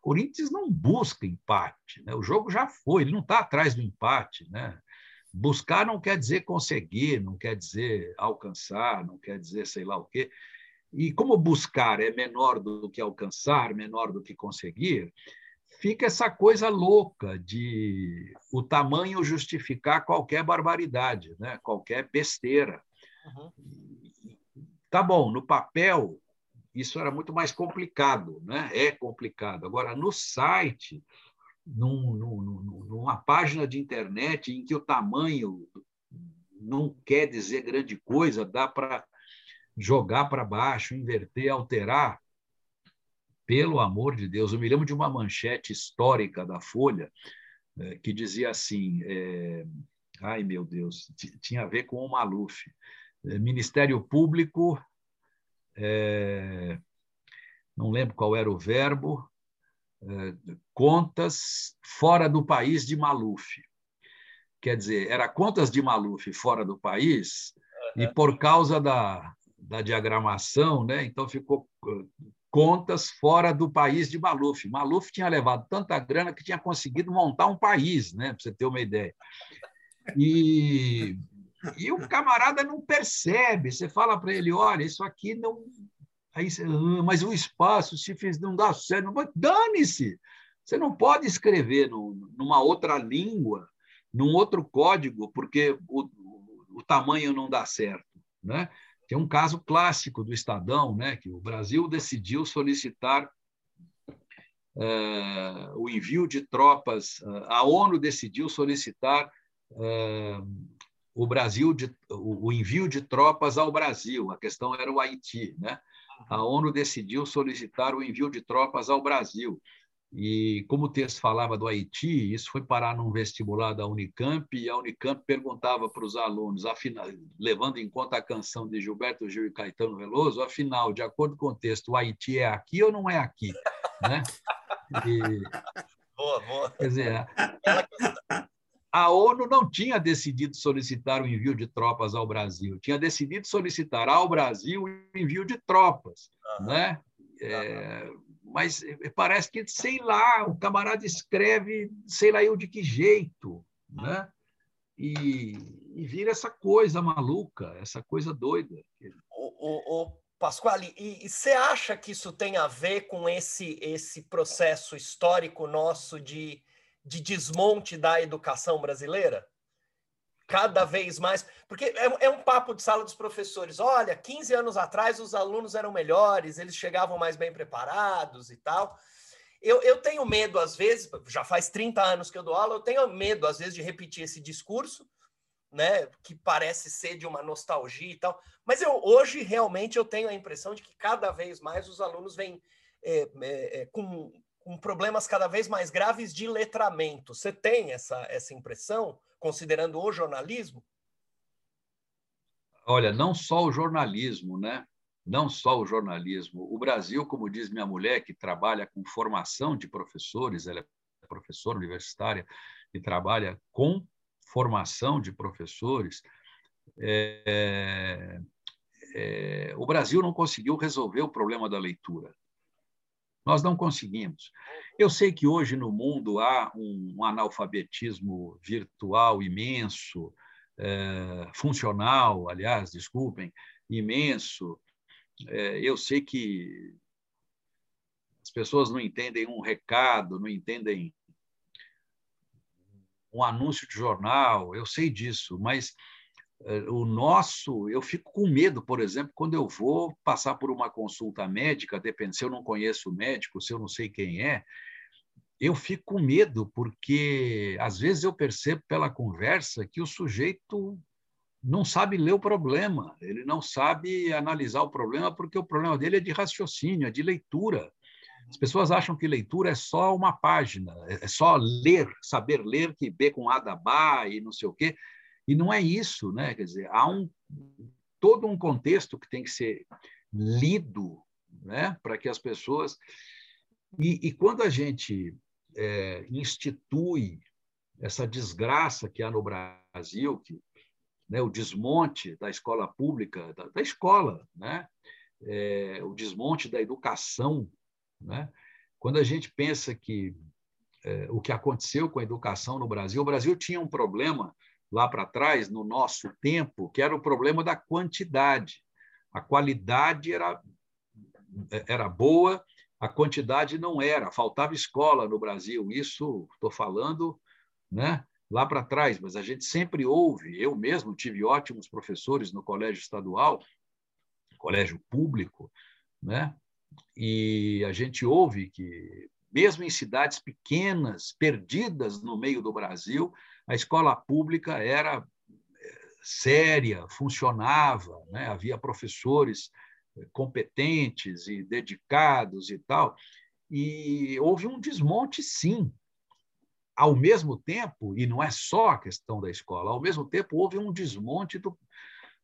Corinthians não busca empate. Né? O jogo já foi, ele não está atrás do empate. Né? Buscar não quer dizer conseguir, não quer dizer alcançar, não quer dizer sei lá o quê. E como buscar é menor do que alcançar, menor do que conseguir, fica essa coisa louca de o tamanho justificar qualquer barbaridade, né? qualquer besteira. Uhum. Tá bom, no papel isso era muito mais complicado, né? é complicado. Agora, no site, num, num, numa página de internet em que o tamanho não quer dizer grande coisa, dá para jogar para baixo, inverter, alterar. Pelo amor de Deus, eu me lembro de uma manchete histórica da Folha é, que dizia assim: é, ai meu Deus, tinha a ver com o Maluf. É, Ministério Público, não lembro qual era o verbo, contas fora do país de Maluf. Quer dizer, era contas de Maluf fora do país E por causa da, da diagramação, né? então ficou contas fora do país de Maluf. Maluf tinha levado tanta grana que tinha conseguido montar um país, né? para você ter uma ideia. E, e o camarada não percebe. Você fala para ele: olha, isso aqui não. Aí, ah, mas o espaço, se fiz, não dá certo, dane-se. Você não pode escrever no, numa outra língua, num outro código, porque o, o tamanho não dá certo. Né? Tem um caso clássico do Estadão, né, que o Brasil decidiu solicitar uh, o envio de tropas, uh, a ONU decidiu solicitar uh, o Brasil de, o, o, envio de tropas ao Brasil. A questão era o Haiti, né? A ONU decidiu solicitar o envio de tropas ao Brasil. E como o texto falava do Haiti, isso foi parar num vestibular da Unicamp, e a Unicamp perguntava para os alunos, afinal, levando em conta a canção de Gilberto Gil e Caetano Veloso, afinal, de acordo com o texto, o Haiti é aqui ou não é aqui? Né? E, boa, boa. Quer dizer, a ONU não tinha decidido solicitar o envio de tropas ao Brasil, tinha decidido solicitar ao Brasil o envio de tropas. Uhum. Né? É, mas eh, parece que, sei lá, o camarada escreve, sei lá eu de que jeito, né? E, e vira essa coisa maluca, essa coisa doida. O, o, o Pasquale, e você acha que isso tem a ver com esse, esse processo histórico nosso de, de desmonte da educação brasileira? cada vez mais. Porque é, é, um papo de sala dos professores. Olha, 15 anos atrás os alunos eram melhores, eles chegavam mais bem preparados e tal. Eu, eu tenho medo, às vezes, já faz 30 anos que eu dou aula, eu tenho medo, às vezes, de repetir esse discurso, né? Que parece ser de uma nostalgia e tal. Mas eu hoje realmente eu tenho a impressão de que cada vez mais os alunos vêm é, é, é com, com problemas cada vez mais graves de letramento. Você tem essa, essa impressão? considerando o jornalismo? Olha, não só o jornalismo, né? Não só o jornalismo. O Brasil, como diz minha mulher, que trabalha com formação de professores, ela é professora universitária e trabalha com formação de professores, é, é, o Brasil não conseguiu resolver o problema da leitura. Nós não conseguimos. Eu sei que hoje no mundo há um, analfabetismo virtual imenso, é, funcional, aliás, desculpem, imenso. É, eu sei que as pessoas não entendem um recado, não entendem um anúncio de jornal, eu sei disso, mas eh, o nosso, eu fico com medo, por exemplo, quando eu vou passar por uma consulta médica, depende se eu não conheço o médico, se eu não sei quem é, eu fico com medo, porque às vezes eu percebo pela conversa que o sujeito não sabe ler o problema, ele não sabe analisar o problema, porque o problema dele é de raciocínio, é de leitura. As pessoas acham que leitura é só uma página, é só ler, saber ler, que B com A da Bá e não sei o quê. E não é isso, né? Quer dizer, há um, todo um contexto que tem que ser lido né? para que as pessoas. E, e quando a gente é, institui essa desgraça que há no Brasil, que, né, o desmonte da escola pública, da, da escola, né? É, o desmonte da educação. Né? Quando a gente pensa que é, o que aconteceu com a educação no Brasil, o Brasil tinha um problema lá para trás, no nosso tempo, que era o problema da quantidade. A qualidade era, era boa, a quantidade não era, faltava escola no Brasil. Isso estou falando né, lá para trás, mas a gente sempre ouve. Eu mesmo tive ótimos professores no colégio estadual, colégio público, né? e a gente ouve que, mesmo em cidades pequenas, perdidas no meio do Brasil, a escola pública era eh, séria, funcionava, né? havia professores competentes e dedicados e tal, e houve um desmonte, sim. Ao mesmo tempo, e não é só a questão da escola, ao mesmo tempo houve um desmonte do,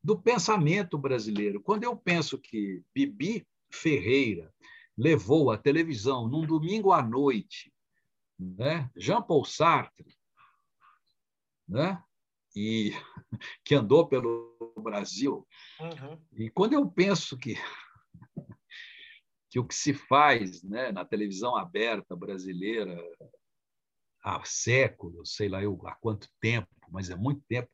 do pensamento brasileiro. Quando eu penso que Bibi Ferreira levou a televisão num domingo à noite, né? Jean Paul Sartre, né? e [LAUGHS] que andou pelo Brasil. Uhum. E quando eu penso que [LAUGHS] que o que se faz né, na televisão aberta brasileira há séculos, sei lá eu há quanto tempo, mas é muito tempo,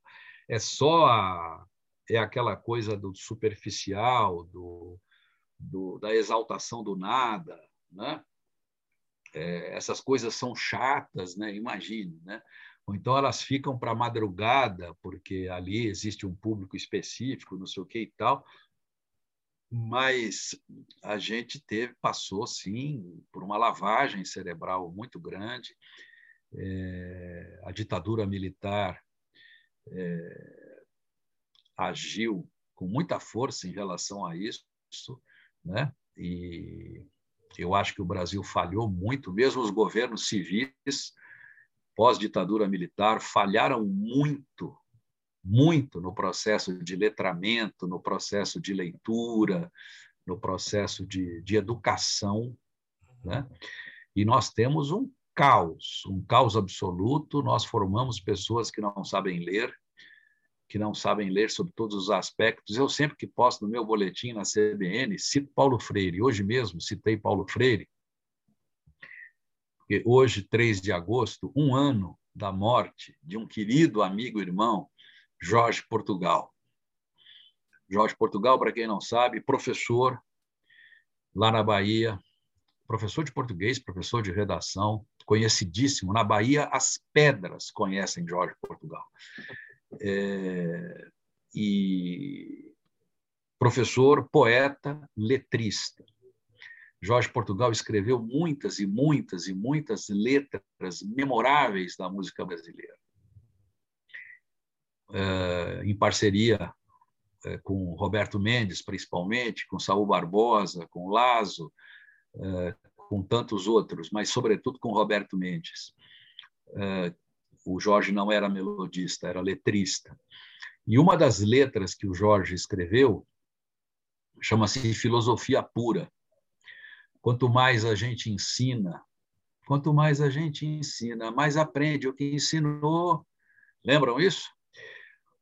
é só a, é aquela coisa do superficial, do, do da exaltação do nada, né? É, essas coisas são chatas, né? Imagine, né? Ou então elas ficam para madrugada porque ali existe um público específico, não sei o que e tal. Mas a gente teve passou sim por uma lavagem cerebral muito grande. É, a ditadura militar é, agiu com muita força em relação a isso né? E eu acho que o Brasil falhou muito mesmo os governos civis pós ditadura militar falharam muito muito no processo de letramento, no processo de leitura, no processo de, de educação. Né? E nós temos um caos, um caos absoluto. Nós formamos pessoas que não sabem ler, que não sabem ler sobre todos os aspectos. Eu sempre que posto no meu boletim na CBN, cito Paulo Freire. Hoje mesmo citei Paulo Freire, hoje, 3 de agosto, um ano da morte de um querido amigo irmão, Jorge Portugal. Jorge Portugal, para quem não sabe, professor lá na Bahia, professor de português, professor de redação, conhecidíssimo. Na Bahia, as pedras conhecem Jorge Portugal. É, e professor, poeta, letrista. Jorge Portugal escreveu muitas e muitas e muitas letras memoráveis da música brasileira. Eh, em parceria eh, com Roberto Mendes, principalmente, com Saul Barbosa, com Lazo, eh, com tantos outros, mas sobretudo com Roberto Mendes. O Jorge não era melodista, era letrista. E uma das letras que o Jorge escreveu chama-se Filosofia Pura. Quanto mais a gente ensina, quanto mais a gente ensina, mais aprende o que ensinou. Lembram isso?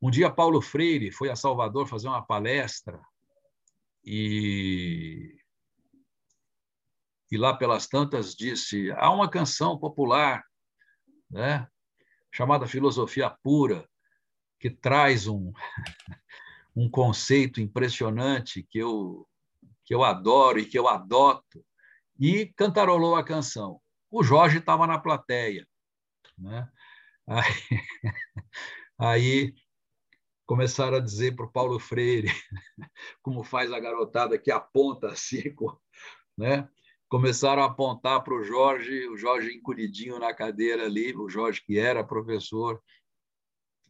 Um dia, Paulo Freire foi a Salvador fazer uma palestra e, e lá pelas tantas disse: há uma canção popular né, chamada Filosofia Pura, que traz um, [LAUGHS] um conceito impressionante que eu, que eu adoro e que eu adoto, e cantarolou a canção. O Jorge estava na plateia. Né? Aí, [LAUGHS] aí começaram a dizer para o Paulo Freire, [LAUGHS] como faz a garotada que aponta [LAUGHS] assim, né? começaram a apontar para o Jorge, o Jorge encolhidinho na cadeira ali, o Jorge que era professor.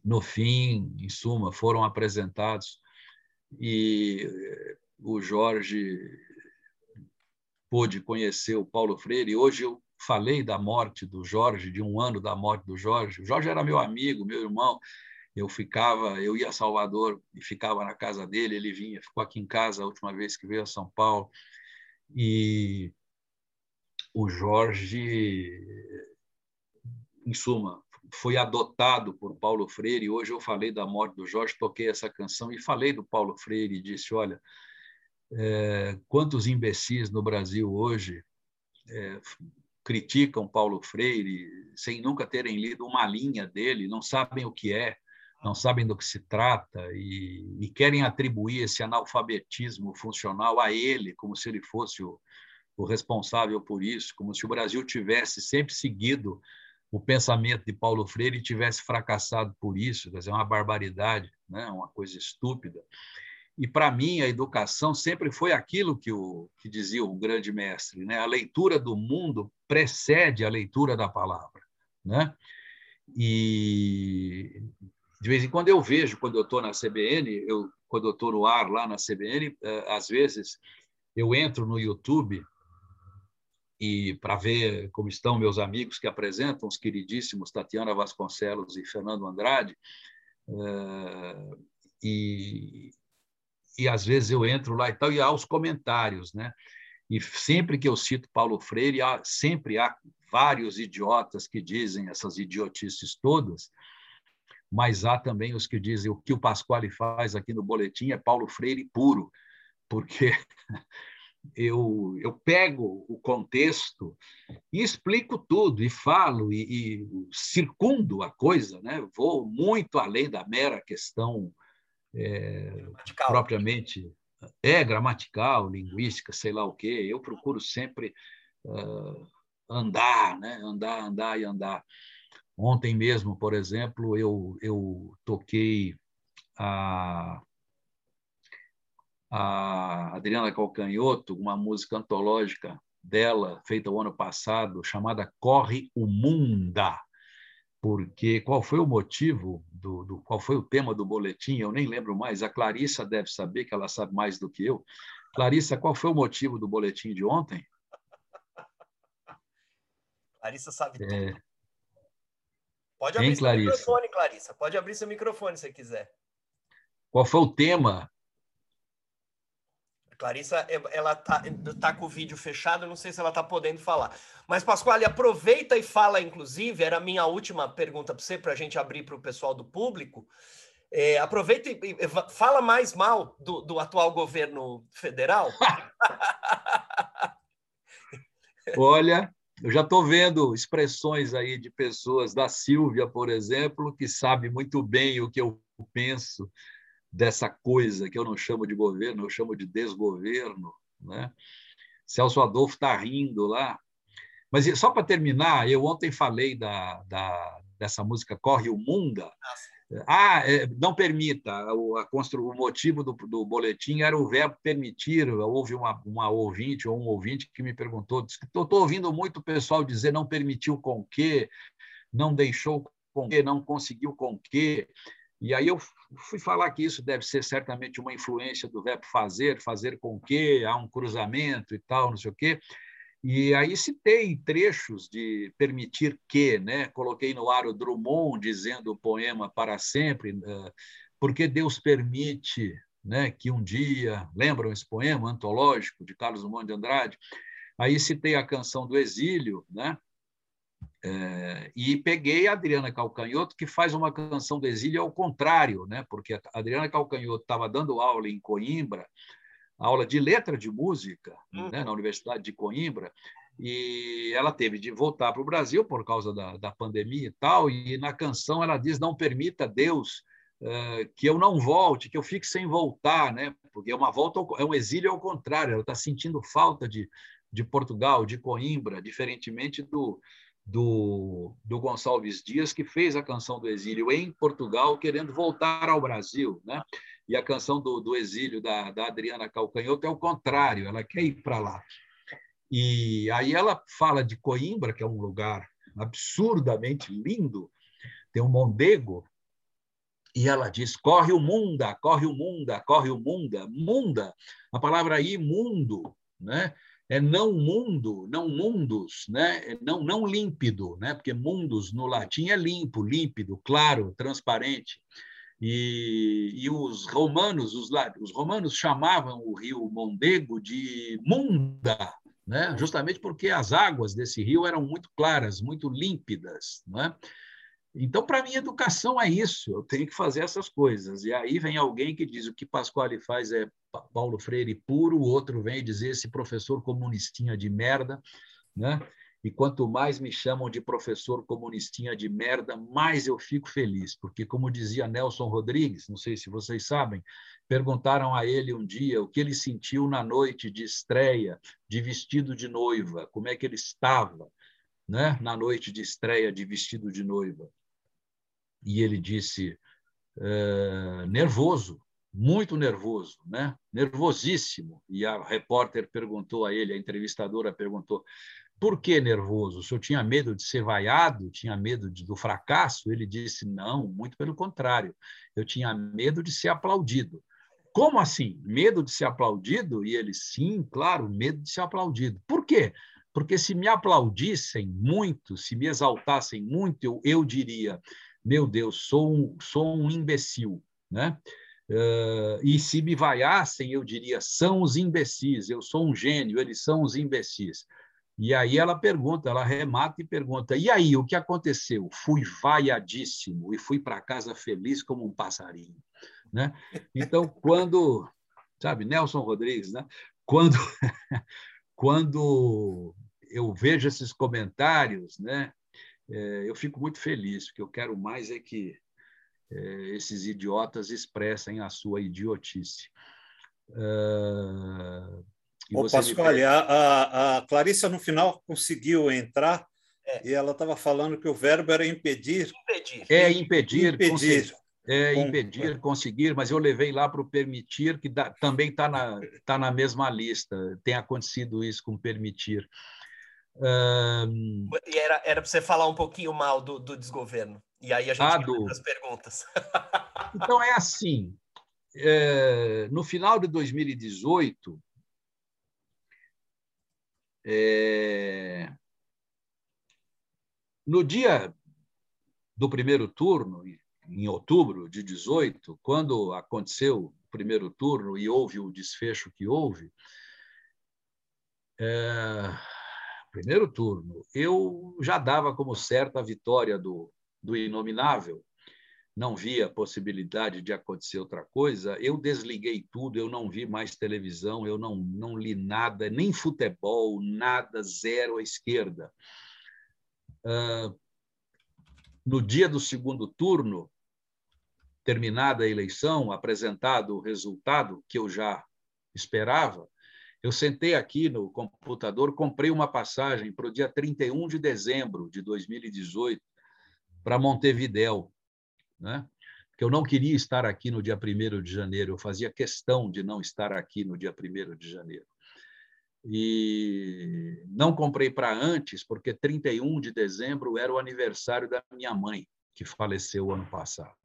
No fim, em suma, foram apresentados e o Jorge pôde conhecer o Paulo Freire. E hoje eu falei da morte do Jorge, de um ano da morte do Jorge. O Jorge era meu amigo, meu irmão eu ficava, eu ia a Salvador e ficava na casa dele, ele vinha, ficou aqui em casa a última vez que veio a São Paulo. E o Jorge, em suma, foi adotado por Paulo Freire. Hoje eu falei da morte do Jorge, toquei essa canção e falei do Paulo Freire e disse: olha, é, quantos imbecis no Brasil hoje é, criticam Paulo Freire sem nunca terem lido uma linha dele, não sabem o que é, não sabem do que se trata e, e, querem atribuir esse analfabetismo funcional a ele, como se ele fosse o, o, responsável por isso, como se o Brasil tivesse sempre seguido o pensamento de Paulo Freire e tivesse fracassado por isso, quer dizer, uma barbaridade, né? uma coisa estúpida. E para mim a educação sempre foi aquilo que o que dizia o grande mestre, né? A leitura do mundo precede a leitura da palavra, né? E de vez em quando eu vejo, quando eu estou na CBN, eu, quando eu estou no ar lá na CBN, eh, às vezes eu entro no YouTube e para ver como estão meus amigos que apresentam, os queridíssimos Tatiana Vasconcelos e Fernando Andrade, eh, e, e às vezes eu entro lá e tal, e há os comentários, né? E sempre que eu cito Paulo Freire, há, sempre há vários idiotas que dizem essas idiotices todas, mas há também os que dizem o que o Pasquale faz aqui no boletim é Paulo Freire puro, porque [LAUGHS] eu, eu pego o contexto e explico tudo, e falo, e, e circundo a coisa, né? vou muito além da mera questão é, propriamente é gramatical, linguística, sei lá o quê. Eu procuro sempre uh, andar, né? andar, andar e andar. Ontem mesmo, por exemplo, eu, eu toquei a, a Adriana Calcanhoto, uma música antológica dela, feita o ano passado, chamada Corre o Munda. Porque qual foi o motivo, do, do, qual foi o tema do boletim? Eu nem lembro mais. A Clarissa deve saber, que ela sabe mais do que eu. Clarissa, qual foi o motivo do boletim de ontem? Clarissa sabe é... tudo. Pode abrir hein, seu Clarissa? microfone, Clarissa. Pode abrir seu microfone se quiser. Qual foi o tema? Clarissa, ela tá, tá com o vídeo fechado, não sei se ela tá podendo falar. Mas, Pascoal, aproveita e fala, inclusive, era a minha última pergunta para você, para a gente abrir para o pessoal do público. É, aproveita e, e, fala mais mal do, do atual governo federal. [LAUGHS] Olha, eu já estou vendo expressões aí de pessoas, da Silvia, por exemplo, que sabe muito bem o que eu penso dessa coisa que eu não chamo de governo, eu chamo de desgoverno. Né? Celso Adolfo está rindo lá. Mas só para terminar, eu ontem falei da, da, dessa música Corre o Munda. Ah, é, não permita. O, a constru, o motivo do, do boletim era o verbo permitir. Houve uma, uma ouvinte ou um ouvinte que me perguntou: estou ouvindo muito o pessoal dizer não permitiu com que, não deixou com que, não conseguiu com que. E aí eu fui falar que isso deve ser certamente uma influência do verbo fazer, fazer com que, há um cruzamento e tal, não sei o quê. E aí citei trechos de Permitir Que, né? coloquei no ar o Drummond dizendo o poema Para Sempre, eh, porque Deus permite né, que um dia, lembram esse poema antológico de Carlos Drummond de Andrade? Aí citei a canção do Exílio, né? É, e peguei a Adriana Calcanhoto, que faz uma canção do exílio ao contrário, né? porque a Adriana Calcanhoto estava dando aula em Coimbra, aula de letra de música, uhum. né? na Universidade de Coimbra, e ela teve de voltar para o Brasil por causa da, da pandemia e tal, e na canção ela diz: Não permita Deus uh, que eu não volte, que eu fique sem voltar, né? porque é uma volta, é um exílio ao contrário, ela está sentindo falta de, de Portugal, de Coimbra, diferentemente do do, do Gonçalves Dias, que fez a canção do exílio em Portugal, querendo voltar ao Brasil. Né? E a canção do, do exílio da, da Adriana Calcanhoto é o contrário, ela quer ir para lá. E aí ela fala de Coimbra, que é um lugar absurdamente lindo, tem um mondego, e ela diz: corre o munda, corre o munda, corre o munda. Munda, a palavra imundo, né? É não mundo, não mundos, né? É não não límpido, né? Porque mundos no latim é limpo, límpido, claro, transparente. E, e os romanos, os, os romanos chamavam o rio Mondego de Munda, né? Justamente porque as águas desse rio eram muito claras, muito límpidas, né? Então, para mim, educação é isso, eu tenho que fazer essas coisas. E aí vem alguém que diz o que Pasquale faz é Paulo Freire puro, o outro vem dizer esse professor comunistinha de merda, né? E quanto mais me chamam de professor comunistinha de merda, mais eu fico feliz, porque, como dizia Nelson Rodrigues, não sei se vocês sabem, perguntaram a ele um dia o que ele sentiu na noite de estreia, de vestido de noiva, como é que ele estava né, na noite de estreia de vestido de noiva. E ele disse: é, nervoso, muito nervoso, né? nervosíssimo. E a repórter perguntou a ele, a entrevistadora perguntou, por que nervoso? O senhor tinha medo de ser vaiado? Tinha medo de, do fracasso? Ele disse, não, muito pelo contrário. Eu tinha medo de ser aplaudido. Como assim? Medo de ser aplaudido? E ele, sim, claro, medo de ser aplaudido. Por quê? Porque se me aplaudissem muito, se me exaltassem muito, eu, eu diria, meu Deus, sou um, sou um imbecil. Né? Uh, e se me vaiassem, eu diria: são os imbecis, eu sou um gênio, eles são os imbecis. E aí ela pergunta, ela remata e pergunta: e aí, o que aconteceu? Fui vaiadíssimo e fui para casa feliz como um passarinho. Né? Então, quando, sabe, Nelson Rodrigues, né? quando, [LAUGHS] quando eu vejo esses comentários, né? É, eu fico muito feliz, porque eu quero mais é que é, esses idiotas expressem a sua idiotice. Uh, Ô, Pasquale, a, a, a, Clarissa no final conseguiu entrar é. e ela estava falando que o verbo era impedir. Impedir. É impedir. Impedir. É impedir, conseguir, mas eu levei lá para o permitir, que dá, também está na, tá na mesma lista. Tem acontecido isso com permitir. Um... E era, era para você falar um pouquinho mal do, do desgoverno. E aí a gente ah, do... as perguntas. [LAUGHS] então é assim. É, no final de 2018, é, no dia do primeiro turno, em outubro de 18, quando aconteceu o primeiro turno e houve o desfecho que houve, é, primeiro turno, eu já dava como certa a vitória do, do Inominável, não via possibilidade de acontecer outra coisa, eu desliguei tudo, eu não vi mais televisão, eu não, não li nada, nem futebol, nada, zero à esquerda. Uh, no dia do segundo turno, terminada a eleição, apresentado o resultado que eu já esperava, eu sentei aqui no computador, comprei uma passagem para o dia 31 de dezembro de 2018 para Montevidéu, né? Porque eu não queria estar aqui no dia 1 de janeiro, eu fazia questão de não estar aqui no dia 1 de janeiro. E não comprei para antes, porque 31 de dezembro era o aniversário da minha mãe, que faleceu ano passado.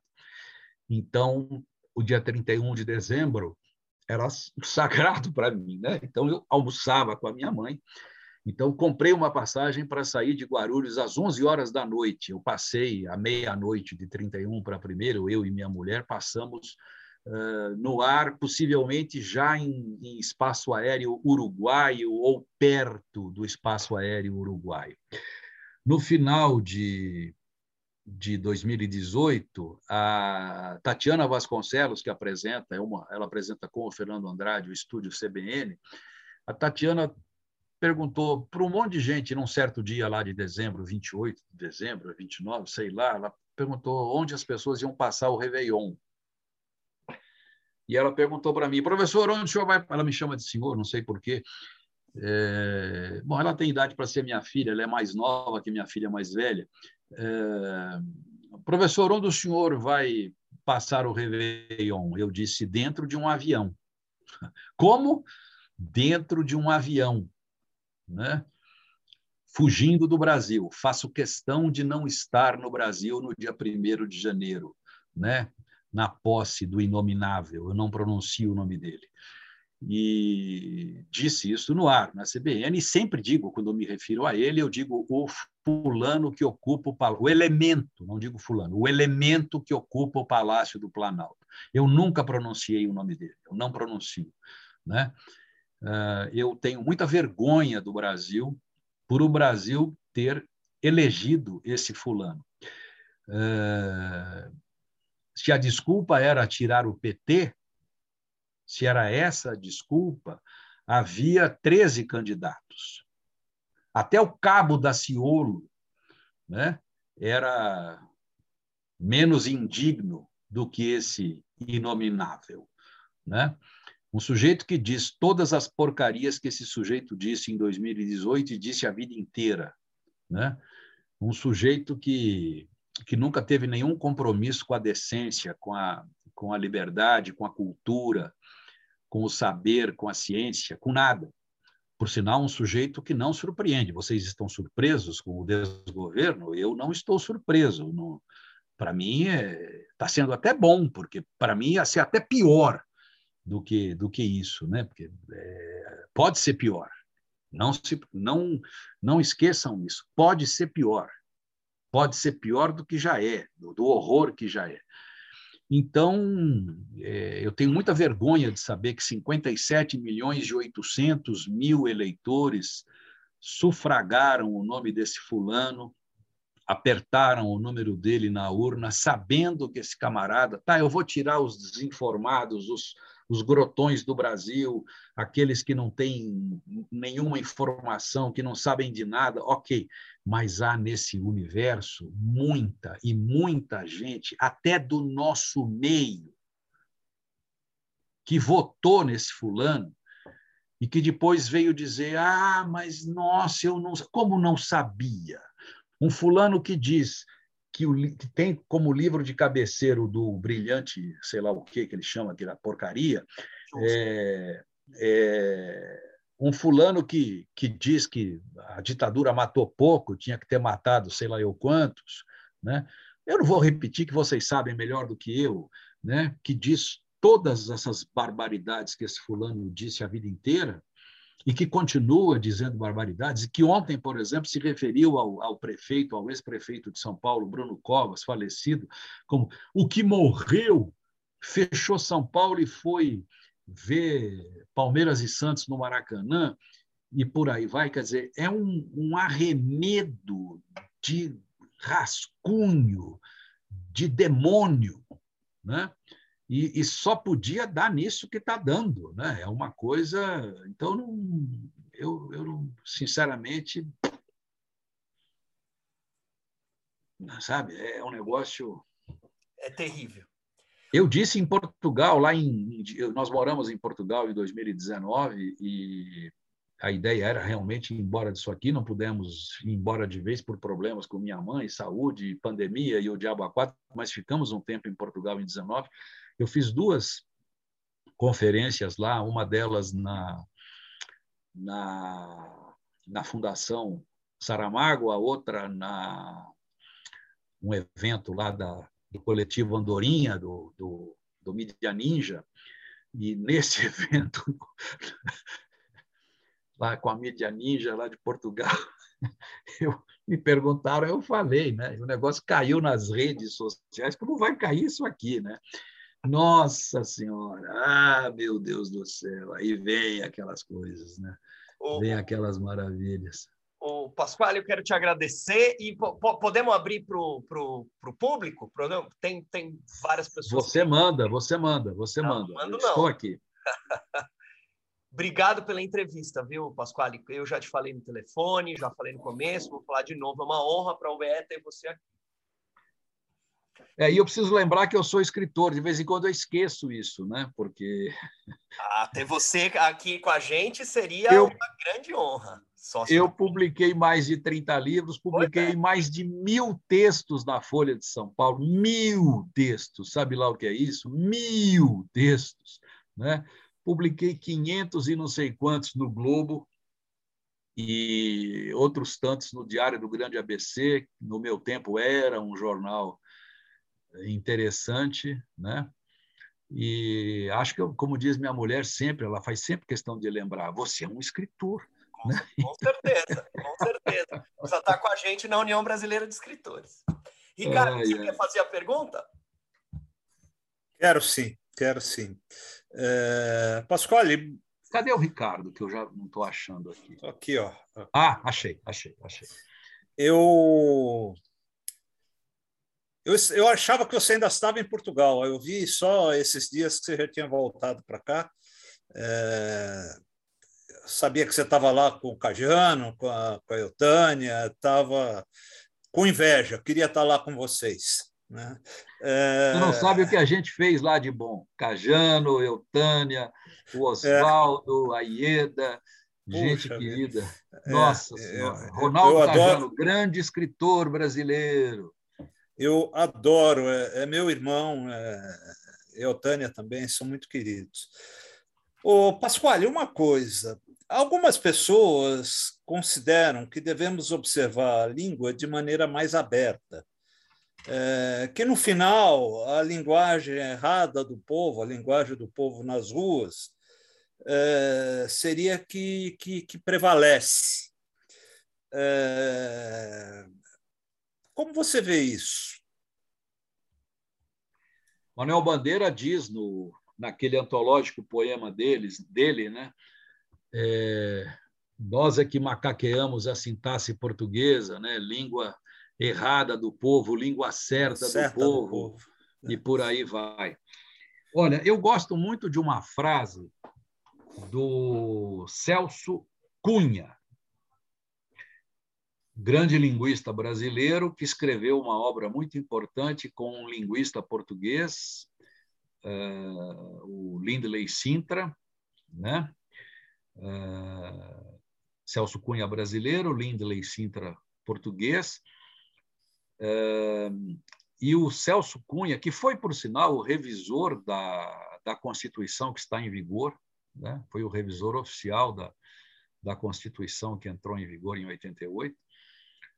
Então, o dia 31 de dezembro era [LAUGHS] sagrado para mim, né? Então eu almoçava com a minha mãe. Então comprei uma passagem para sair de Guarulhos às 11 horas da noite. Eu passei a meia-noite de 31 para primeiro, eu e minha mulher passamos uh, no ar, possivelmente já em, em espaço aéreo uruguaio ou perto do espaço aéreo uruguaio. No final de de 2018, a Tatiana Vasconcelos, que apresenta, é uma, ela apresenta com o Fernando Andrade o estúdio CBN, a Tatiana perguntou para um monte de gente, num certo dia lá de dezembro, 28 de dezembro, 29, sei lá, ela perguntou onde as pessoas iam passar o Réveillon. E ela perguntou para mim, professor, onde o senhor vai? Ela me chama de senhor, não sei porquê. É... Bom, ela tem idade para ser minha filha, ela é mais nova que minha filha mais velha. É, professor, onde o senhor vai passar o Réveillon? Eu disse, dentro de um avião. [LAUGHS] Como? Dentro de um avião. Né? Fugindo do Brasil. Faço questão de não estar no Brasil no dia 1 de janeiro, né? na posse do inominável. Eu não pronuncio o nome dele e disse isso no ar, na CBN, e sempre digo, quando me refiro a ele, eu digo o fulano que ocupa o palácio, o elemento, não digo fulano, o elemento que ocupa o Palácio do Planalto. Eu nunca pronunciei o nome dele, eu não pronuncio. Né? Ah, eu tenho muita vergonha do Brasil por o Brasil ter elegido esse fulano. Ah, se a desculpa era tirar o PT, se era essa a desculpa, havia 13 candidatos. Até o cabo da Ciolo né, era menos indigno do que esse inominável. Né? Um sujeito que diz todas as porcarias que esse sujeito disse em 2018 e disse a vida inteira. Né? Um sujeito que, que nunca teve nenhum compromisso com a decência, com a, com a liberdade, com a cultura, com o saber, com a ciência, com nada. Por sinal, um sujeito que não surpreende. Vocês estão surpresos com o desgoverno? Eu não estou surpreso. Para mim, está é, tá sendo até bom, porque para mim ia ser até pior do que, do que isso, né? Porque é, pode ser pior. Não, se, não, não esqueçam isso. Pode ser pior. Pode ser pior do que já é, do, do horror que já é. Então, é, eu tenho muita vergonha de saber que 57 milhões e 800 mil eleitores sufragaram o nome desse fulano, apertaram o número dele na urna, sabendo que esse camarada, tá, eu vou tirar os desinformados, os, os grotões do Brasil, aqueles que não têm nenhuma informação, que não sabem de nada, ok. Mas há nesse universo muita e muita gente, até do nosso meio, que votou nesse fulano e que depois veio dizer: ah, mas nossa, eu não, como não sabia? Um fulano que diz que, o, que tem como livro de cabeceiro do brilhante, sei lá o que que ele chama, aquela porcaria, é, é, um fulano que, que diz que a ditadura matou pouco, tinha que ter matado sei lá eu quantos, né? Eu não vou repetir que vocês sabem melhor do que eu, né? Que diz todas essas barbaridades que esse fulano disse a vida inteira, e que continua dizendo barbaridades, e que ontem, por exemplo, se referiu ao, ao prefeito, ao ex-prefeito de São Paulo, Bruno Covas, falecido, como o que morreu, fechou São Paulo e foi ver Palmeiras e Santos no Maracanã, e por aí vai. Quer dizer, é um, um arremedo de rascunho, de demônio, né? E, e só podia dar nisso que está dando. Né? É uma coisa. Então, não, eu, eu, sinceramente. Sabe, é um negócio. É terrível. Eu disse em Portugal, lá em. Nós moramos em Portugal em 2019 e a ideia era realmente ir embora disso aqui, não pudemos ir embora de vez por problemas com minha mãe, saúde, pandemia e o diabo a quatro, mas ficamos um tempo em Portugal em 19 eu fiz duas conferências lá, uma delas na, na, na Fundação Saramago, a outra na um evento lá da, do coletivo Andorinha, do, do, do Mídia Ninja, e nesse [LAUGHS] evento, lá com a Mídia Ninja, lá de Portugal, [LAUGHS] eu, me perguntaram, eu falei, né? O negócio caiu nas redes sociais, como vai cair isso aqui, né? Nossa Senhora, ah, meu Deus do céu, aí vem aquelas coisas, né? O, vem aquelas maravilhas. O Pascoal, eu quero te agradecer e podemos abrir para o público? Tem, tem várias pessoas. Você que... manda, você manda, você não, manda. Mando, não. Estou aqui. [LAUGHS] Obrigado pela entrevista, viu, Pascoal? Eu já te falei no telefone, já falei no começo, vou falar de novo. É uma honra para o UBE ter você aqui. É, e eu preciso lembrar que eu sou escritor, de vez em quando eu esqueço isso, né? Porque. Ah, ter você aqui com a gente seria eu, uma grande honra. eu publiquei mais de 30 livros, publiquei é. mais de mil textos na Folha de São Paulo. Mil textos, sabe lá o que é isso? Mil textos. Né? Publiquei 500 e não sei quantos no Globo, e outros tantos no Diário do Grande ABC, no meu tempo era um jornal interessante, né? E acho que, como diz minha mulher sempre, ela faz sempre questão de lembrar: você é um escritor. Com, né? [LAUGHS] com certeza, com certeza. Você está com a gente na União Brasileira de Escritores. Ricardo, você quer fazer a pergunta? Quero sim, quero sim. É... Pasquale. Cadê o Ricardo, que eu já não estou achando aqui? Aqui, ó. Ah, achei, achei, achei. Eu eu, eu achava que você ainda estava em Portugal. Eu vi só esses dias que você já tinha voltado para cá. É, sabia que você estava lá com o Cajano, com a, com a Eutânia, estava com inveja, queria estar lá com vocês. Né? É... Você não sabe o que a gente fez lá de bom. Cajano, Eutânia, o Oswaldo, é... a Ieda, gente Puxa querida. É, Nossa Senhora. Ronaldo eu Cajano, adoro... grande escritor brasileiro eu adoro, é, é meu irmão, é, Eutânia também, são muito queridos. O Pasquale, uma coisa, algumas pessoas consideram que devemos observar a língua de maneira mais aberta, é, que no final a linguagem errada do povo, a linguagem do povo nas ruas, é, seria que, que, que prevalece. É, como você vê isso? Manuel Bandeira diz no, naquele antológico poema deles, dele, né? É, Nós é que macaqueamos a sintaxe portuguesa, né? língua errada do povo, língua certa, certa do, povo, do povo, e por aí vai. Olha, eu gosto muito de uma frase do Celso Cunha, grande linguista brasileiro que escreveu uma obra muito importante com um linguista português, uh, o Lindley Sintra, né? Uh, Celso Cunha brasileiro, Lindley Sintra português, uh, e o Celso Cunha, que foi, por sinal, o revisor da, da Constituição que está em vigor, né? foi o revisor oficial da, da Constituição que entrou em vigor em 88.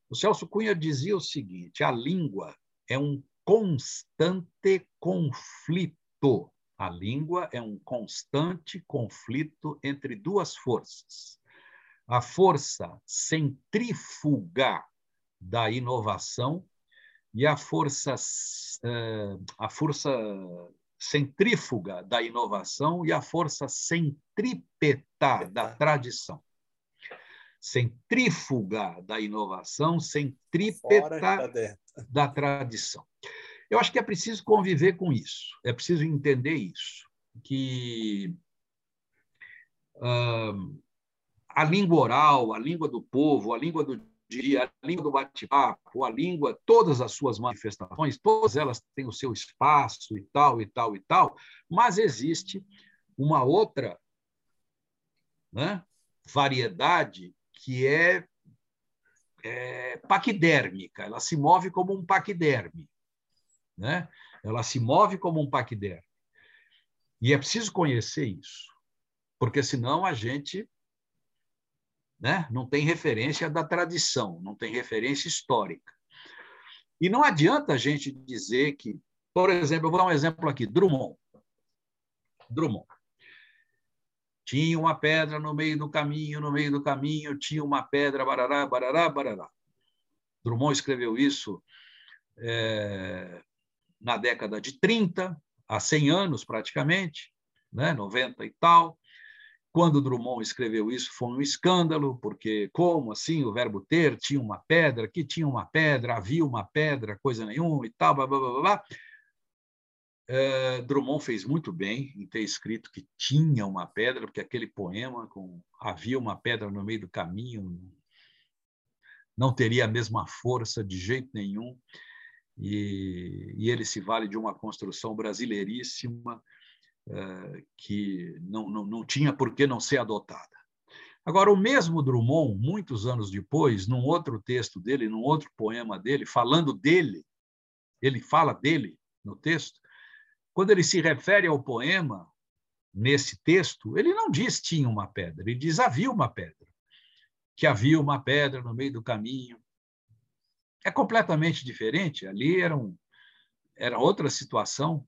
O Celso Cunha dizia o seguinte: a língua é um constante conflito. A língua é um constante conflito entre duas forças. A força centrífuga da inovação e a força, eh, a força centrífuga da inovação e a força centrípeta da tradição. Centrífuga da inovação, centrípeta da tradição. Eu acho que é preciso conviver com isso, é preciso entender isso, que uh, a língua oral, a língua do povo, a língua do dia, a língua do bate-papo, a língua, todas as suas manifestações, todas elas têm o seu espaço e tal, e tal, e tal, mas existe uma outra né, variedade que é, é paquidérmica, ela se move como um paquiderme. Né? Ela se move como um paquiderme. E é preciso conhecer isso, porque senão a gente né? não tem referência da tradição, não tem referência histórica. E não adianta a gente dizer que, por exemplo, eu vou dar um exemplo aqui, Drummond. Drummond. Tinha uma pedra no meio do caminho, no meio do caminho tinha uma pedra, barará, barará, barará. Drummond escreveu isso é, na década de 30, há 100 anos praticamente, né, 90 e tal. Quando Drummond escreveu isso, foi um escândalo, porque como assim o verbo ter tinha uma pedra, que tinha uma pedra, havia uma pedra, coisa nenhuma e tal, blá, blá, blá, blá. É, Drummond fez muito bem em ter escrito que tinha uma pedra, porque aquele poema com havia uma pedra no meio do caminho não teria a mesma força de jeito nenhum. E, e ele se vale de uma construção brasileiríssima eh, que não, não, não tinha por que não ser adotada. Agora, o mesmo Drummond, muitos anos depois, num outro texto dele, num outro poema dele, falando dele, ele fala dele no texto, quando ele se refere ao poema, nesse texto, ele não diz tinha uma pedra, ele diz havia uma pedra, que havia uma pedra no meio do caminho. É completamente diferente, ali era, um, era outra situação,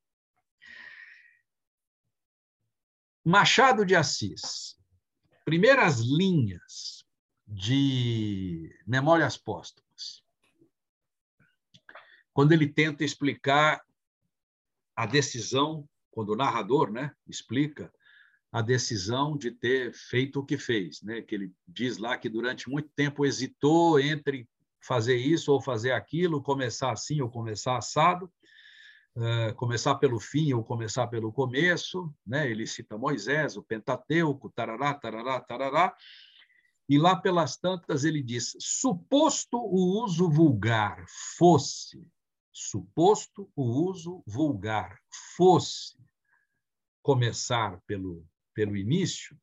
Machado de Assis, primeiras linhas de Memórias Póstumas, quando ele tenta explicar a decisão, quando o narrador né, explica a decisão de ter feito o que fez, né? que ele diz lá que durante muito tempo hesitou entre fazer isso ou fazer aquilo, começar assim ou começar assado, Uh, começar pelo fim ou começar pelo começo, né? ele cita Moisés, o Pentateuco, tarará, tarará, tarará, e lá pelas tantas ele diz: suposto o uso vulgar fosse, suposto o uso vulgar fosse começar pelo, pelo início,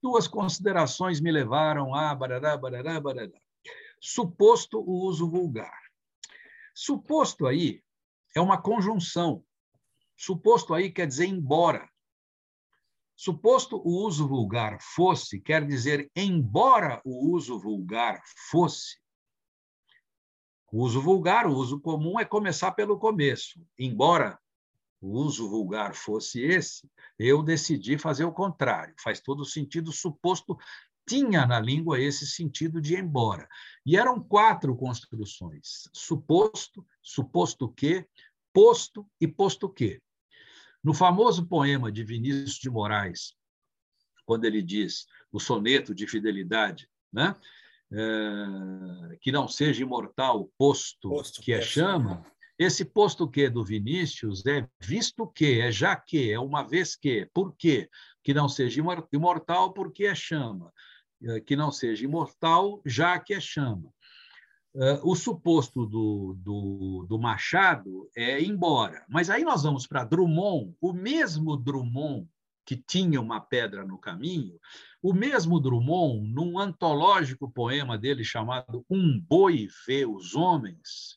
duas considerações me levaram a barará, barará, barará. Suposto o uso vulgar. Suposto aí é uma conjunção. Suposto aí quer dizer embora. Suposto o uso vulgar fosse, quer dizer embora o uso vulgar fosse. O uso vulgar, o uso comum é começar pelo começo. Embora o uso vulgar fosse esse, eu decidi fazer o contrário. Faz todo sentido, suposto tinha na língua esse sentido de embora. E eram quatro construções: suposto, suposto que, posto e posto que. No famoso poema de Vinícius de Moraes, quando ele diz o soneto de fidelidade, né? É, que não seja imortal posto, posto que é chama. Esse posto que do Vinícius é visto que, é já que, é uma vez que. Por quê? Que não seja imortal porque é chama. É, que não seja imortal já que é chama. É, o suposto do, do, do Machado é embora. Mas aí nós vamos para Drummond, o mesmo Drummond que tinha uma pedra no caminho, o mesmo Drummond, num antológico poema dele chamado Um Boi Vê os Homens,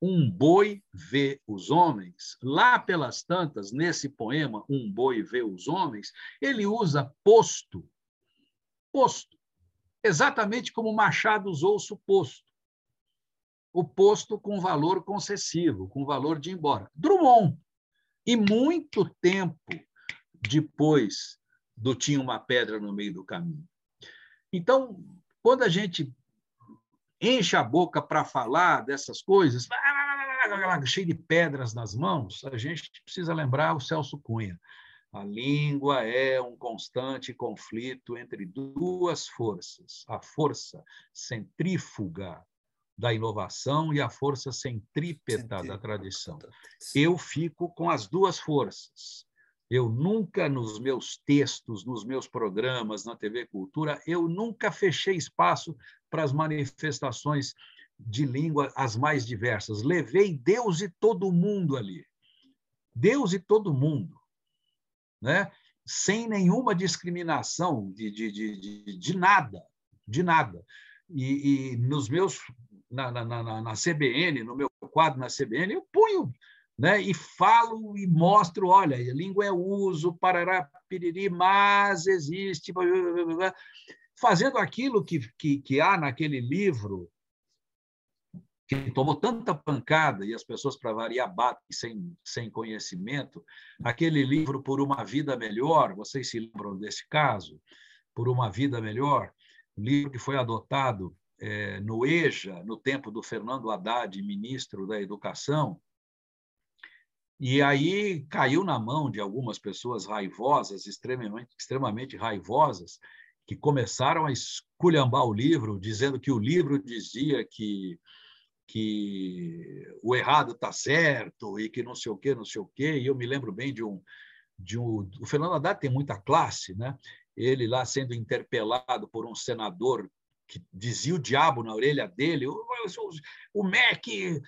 Um Boi Vê os Homens, lá pelas tantas, nesse poema Um Boi Vê os Homens, ele usa posto, posto, exatamente como Machado usou o suposto. O posto com valor concessivo, com valor de ir embora. Drummond. E muito tempo depois do tinha uma pedra no meio do caminho. Então, quando a gente enche a boca para falar dessas coisas, cheio de pedras nas mãos, a gente precisa lembrar o Celso Cunha. A língua é um constante conflito entre duas forças: a força centrífuga da inovação e a força centrípeta da tradição. Eu fico com as duas forças. Eu nunca, nos meus textos, nos meus programas, na TV Cultura, eu nunca fechei espaço para as manifestações de língua as mais diversas. Levei Deus e todo mundo ali. Deus e todo mundo. Né? Sem nenhuma discriminação de, de, de, de, nada. De nada. E, e nos meus. Na, na, na, na CBN, no meu quadro na CBN, eu ponho né? e falo e mostro, olha, a língua é uso, parará, piriri, mas existe, fazendo aquilo que, que, que há naquele livro, que tomou tanta pancada e as pessoas, para variar, batem sem, sem conhecimento, aquele livro Por uma Vida Melhor, vocês se lembram desse caso? Por uma Vida Melhor, livro que foi adotado é, no EJA, no tempo do Fernando Haddad, ministro da Educação, e aí caiu na mão de algumas pessoas raivosas, extremamente, extremamente raivosas, que começaram a esculhambar o livro, dizendo que o livro dizia que, que o errado está certo e que não sei o quê, não sei o quê. E eu me lembro bem de um. De um o Fernando Haddad tem muita classe, né? ele lá sendo interpelado por um senador que dizia o diabo na orelha dele, o, o, o MEC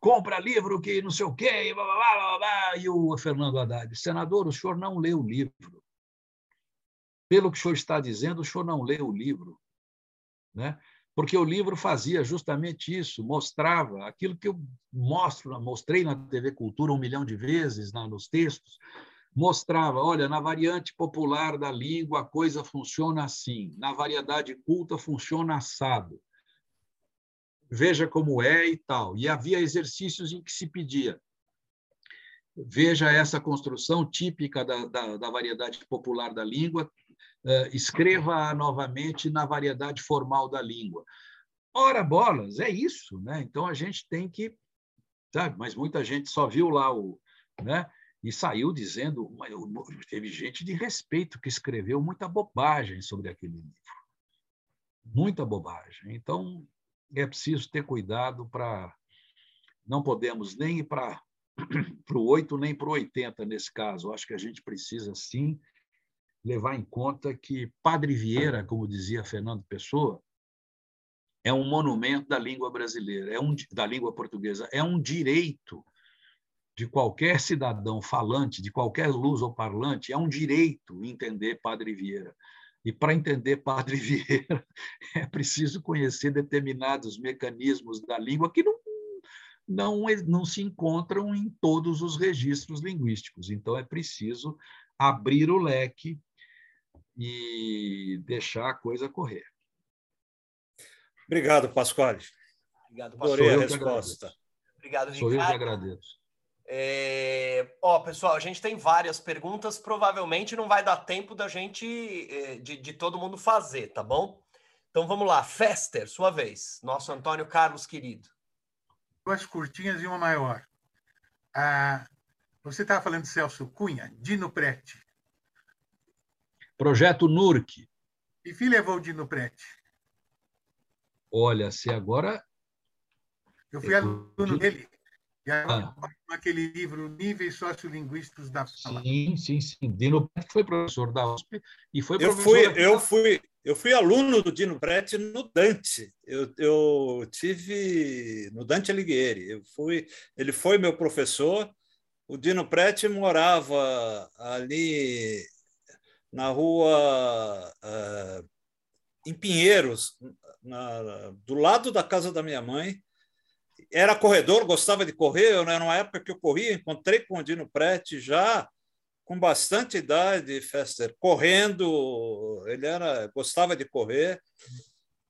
compra livro que não sei o quê, e, blá, blá, blá, e o Fernando Haddad, senador, o senhor não leu o livro. Pelo que o senhor está dizendo, o senhor não leu o livro. Né? Porque o livro fazia justamente isso, mostrava aquilo que eu mostro, mostrei na TV Cultura um milhão de vezes, nos textos, mostrava, olha, na variante popular da língua a coisa funciona assim, na variedade culta funciona assado. Veja como é e tal. E havia exercícios em que se pedia. Veja essa construção típica da, da, da variedade popular da língua, uh, escreva novamente na variedade formal da língua. Ora, bolas, é isso, né? Então a gente tem que, sabe? Mas muita gente só viu lá o, né? E saiu dizendo, teve gente de respeito que escreveu muita bobagem sobre aquele livro. Muita bobagem. Então, é preciso ter cuidado para. Não podemos nem ir para o 8 nem para o 80 nesse caso. Acho que a gente precisa, sim, levar em conta que Padre Vieira, como dizia Fernando Pessoa, é um monumento da língua brasileira, é um, da língua portuguesa, é um direito de qualquer cidadão falante, de qualquer luz ou parlante, é um direito entender Padre Vieira. E para entender Padre [LAUGHS] Vieira, é preciso conhecer determinados mecanismos da língua que não, não, não se encontram em todos os registros linguísticos. Então, é preciso abrir o leque e deixar a coisa correr. Obrigado, Pasquale. Obrigado, Pasquale. Adorei a resposta. Obrigado, Ricardo. Sou eu que agradeço. É... Ó, pessoal, a gente tem várias perguntas, provavelmente não vai dar tempo da gente, é, de, de todo mundo fazer, tá bom? Então vamos lá, Fester, sua vez, nosso Antônio Carlos querido. Duas curtinhas e uma maior. Ah, você estava falando de Celso Cunha, Dino Prete. Projeto NURC. E que levou o Dino Prete? Olha, se agora. Eu fui aluno dele. Ah. Aquele livro Níveis Sociolinguísticos da Fala. Sim, sim, sim. Dino Prete foi professor da USP e foi eu. Fui, eu, fui, eu fui aluno do Dino Prete no Dante. Eu, eu tive no Dante Alighieri. Eu fui, ele foi meu professor. O Dino Prete morava ali na rua uh, em Pinheiros, na, do lado da casa da minha mãe era corredor, gostava de correr. Eu, né, numa época que eu corria, encontrei com o Dino Prete já com bastante idade, Fester, correndo. Ele era gostava de correr.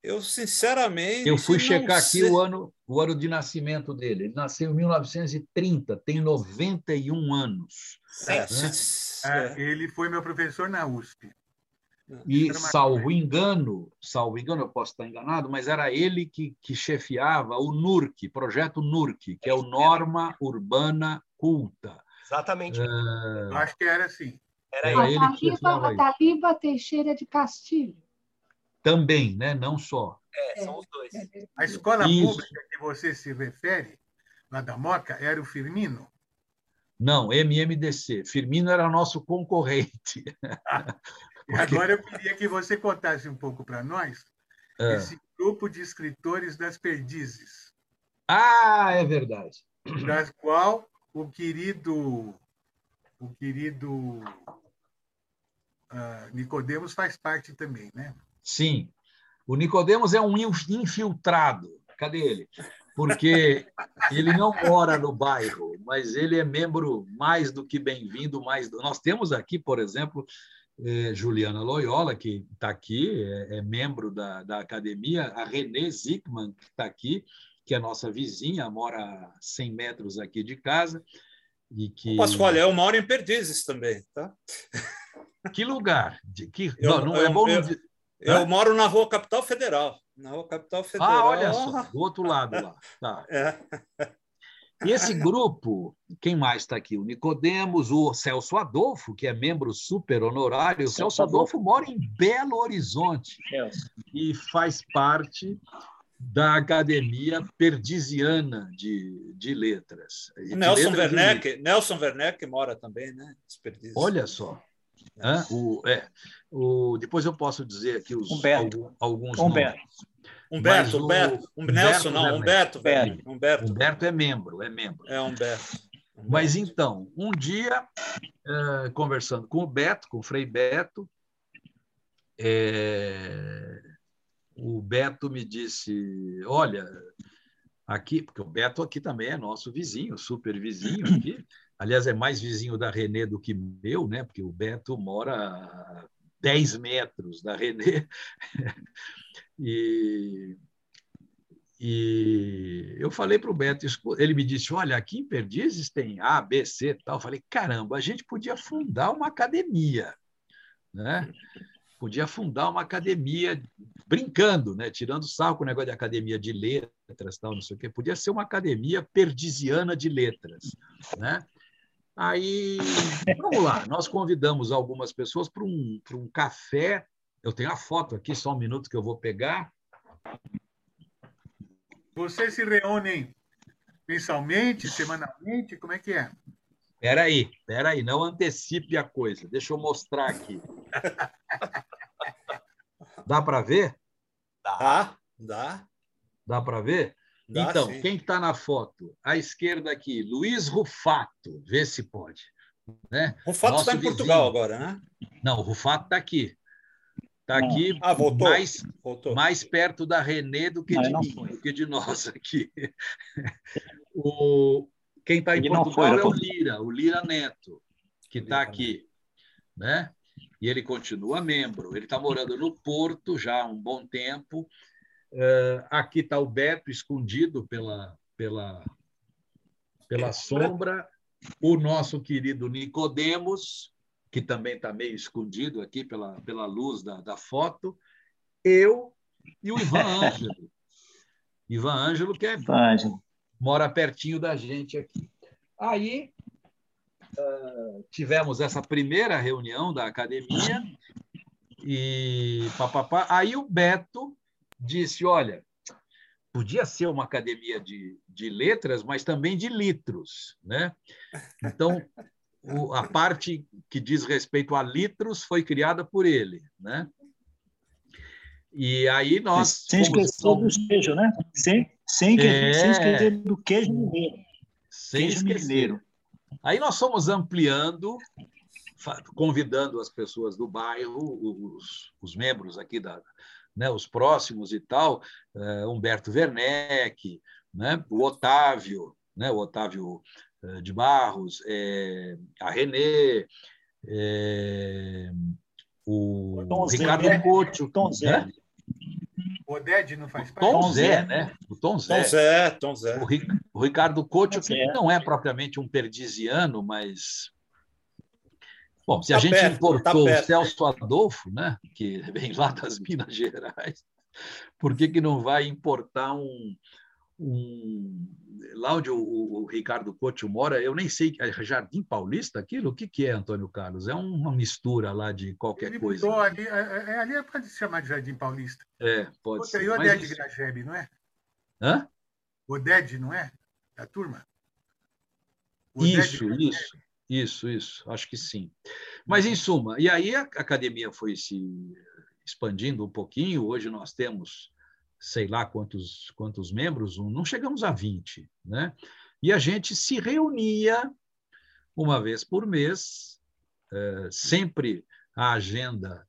Eu sinceramente. Eu fui checar sei... aqui o ano, o ano de nascimento dele. Ele nasceu em 1930, tem 91 anos. É, né? é, ele foi meu professor na USP. E, salvo engano, salvo engano, eu posso estar enganado, mas era ele que, que chefiava o NURC, projeto NURC, que é o Norma Urbana Culta. Exatamente. É... Acho que era assim. Era a, ele Taliba, a Taliba Teixeira de Castilho. Também, né? não só. É, são os dois. A escola Isso. pública que você se refere, lá da Moca, era o Firmino? Não, MMDC. Firmino era nosso concorrente. [LAUGHS] Agora eu queria que você contasse um pouco para nós é. esse grupo de escritores das perdizes. Ah, é verdade. Das qual o querido o querido uh, Nicodemos faz parte também, né? Sim. O Nicodemos é um infiltrado. Cadê ele? Porque ele não mora no bairro, mas ele é membro mais do que bem-vindo, mais do... Nós temos aqui, por exemplo, é, Juliana Loyola, que está aqui, é, é, membro da, da academia, a Renê Zickman, que está aqui, que é nossa vizinha, mora a 100 metros aqui de casa. E que... Pascoal, eu moro em Perdizes também, tá? [LAUGHS] Que lugar? De, que... Eu, não, não é bom eu, eu, eu moro na Rua Capital Federal. Na Rua Capital Federal. Ah, olha só, do outro lado lá. Tá. [LAUGHS] É. E esse grupo, quem mais está aqui? O Nicodemos, o Celso Adolfo, que é membro super honorário. O Celso, Adolfo, mora em Belo Horizonte e faz parte da Academia Perdisiana de, de Letras. De Nelson Werneck, Nelson Werneck mora também, né? Olha só. o, é, o, depois eu posso dizer aqui os, Humberto. alguns Humberto. nomes. Humberto, o, Humberto, Humberto, Nelson, não, Humberto, velho. Humberto. Humberto é membro, é membro. É Humberto. Humberto. Mas então, um dia, uh, conversando com o Beto, com o Frei Beto, é, o Beto me disse: Olha, aqui, porque o Beto aqui também é nosso vizinho, super vizinho aqui. [CLEARS THROAT] Aliás, é mais vizinho da Renê do que meu, né? Porque o Beto mora a 10 metros da Renê. [LAUGHS] E, e eu falei para o Beto, ele me disse: Olha, aqui em Perdizes tem A, B, C tal. Eu falei: Caramba, a gente podia fundar uma academia. Né? Podia fundar uma academia brincando, né? tirando sarro com o negócio de academia de letras, tal, não sei o quê. Podia ser uma academia perdisiana de letras. Né? Aí, vamos lá, nós convidamos algumas pessoas para um, um café eu tenho a foto aqui, só um minuto que eu vou pegar. Vocês se reúnem mensalmente, semanalmente? Como é que é? Espera aí, espera aí, não antecipe a coisa. Deixa eu mostrar aqui. [LAUGHS] Dá para ver? Dá, dá. Dá para ver? Dá, então, sim. quem está na foto? À esquerda aqui, Luiz Rufato. Vê se pode. Né? Rufato está em vizinho. Portugal agora, né? Não, o Rufato está aqui. Está aqui ah, mais, voltou. mais perto da Renê do que de mim, do que de nós aqui. [LAUGHS] o, quem está em ele Portugal foi, é o Lira, o Lira Neto, que está aqui. Né? E ele continua membro. Ele está morando no Porto já há um bom tempo. Uh, aqui está o Beto escondido pela, pela, pela sombra. O nosso querido Nicodemos, que também está meio escondido aqui pela, pela luz da, da foto, eu e o Ivan [LAUGHS] Ângelo. Ivan Ângelo, que é, mora pertinho da gente aqui. Aí uh, tivemos essa primeira reunião da academia e papapá. Aí o Beto disse: olha, podia ser uma academia de, de letras, mas também de litros. Né? Então, o, a parte que diz respeito a litros foi criada por ele. Né? E aí nós. Sem esquecer do queijo, né? Sem, sem, é... sem esquecer do queijo mineiro. Sem queijo esquecer. mineiro. Aí nós fomos ampliando, convidando as pessoas do bairro, os, os membros aqui da, né, os próximos e tal, uh, Humberto Werneck, né, o Otávio, né, o Otávio de Barros, é, a Renê, é, o Tom Ricardo Zé, Couto. Tom Zé. Né? O Oded não faz parte? Tom Zé, né? O Tom Zé. Tom Zé, Tom Zé. O, o Ricardo Couto, que não é propriamente um perdisiano, mas Bom, se a tá gente perto, importou tá o Celso Adolfo, né, que [LAUGHS] vem lá das Minas Gerais, por que, que não vai importar um, um lá onde o, o, Ricardo Couto mora, eu nem sei, é Jardim Paulista aquilo? O que, que é, Antônio Carlos? É uma mistura lá de qualquer Ele coisa. Ali, é, é, é, ali é para se chamar de Jardim Paulista. É, pode Outra, ser. E o Oded mas... Grajeb, não é? Hã? Oded, não é? Da turma? isso, isso. Isso, isso, acho que sim. Mas, em suma, e aí a academia foi se expandindo um pouquinho. Hoje nós temos, sei lá quantos, quantos membros, não chegamos a 20, né? E a gente se reunia uma vez por mês, é, sempre a agenda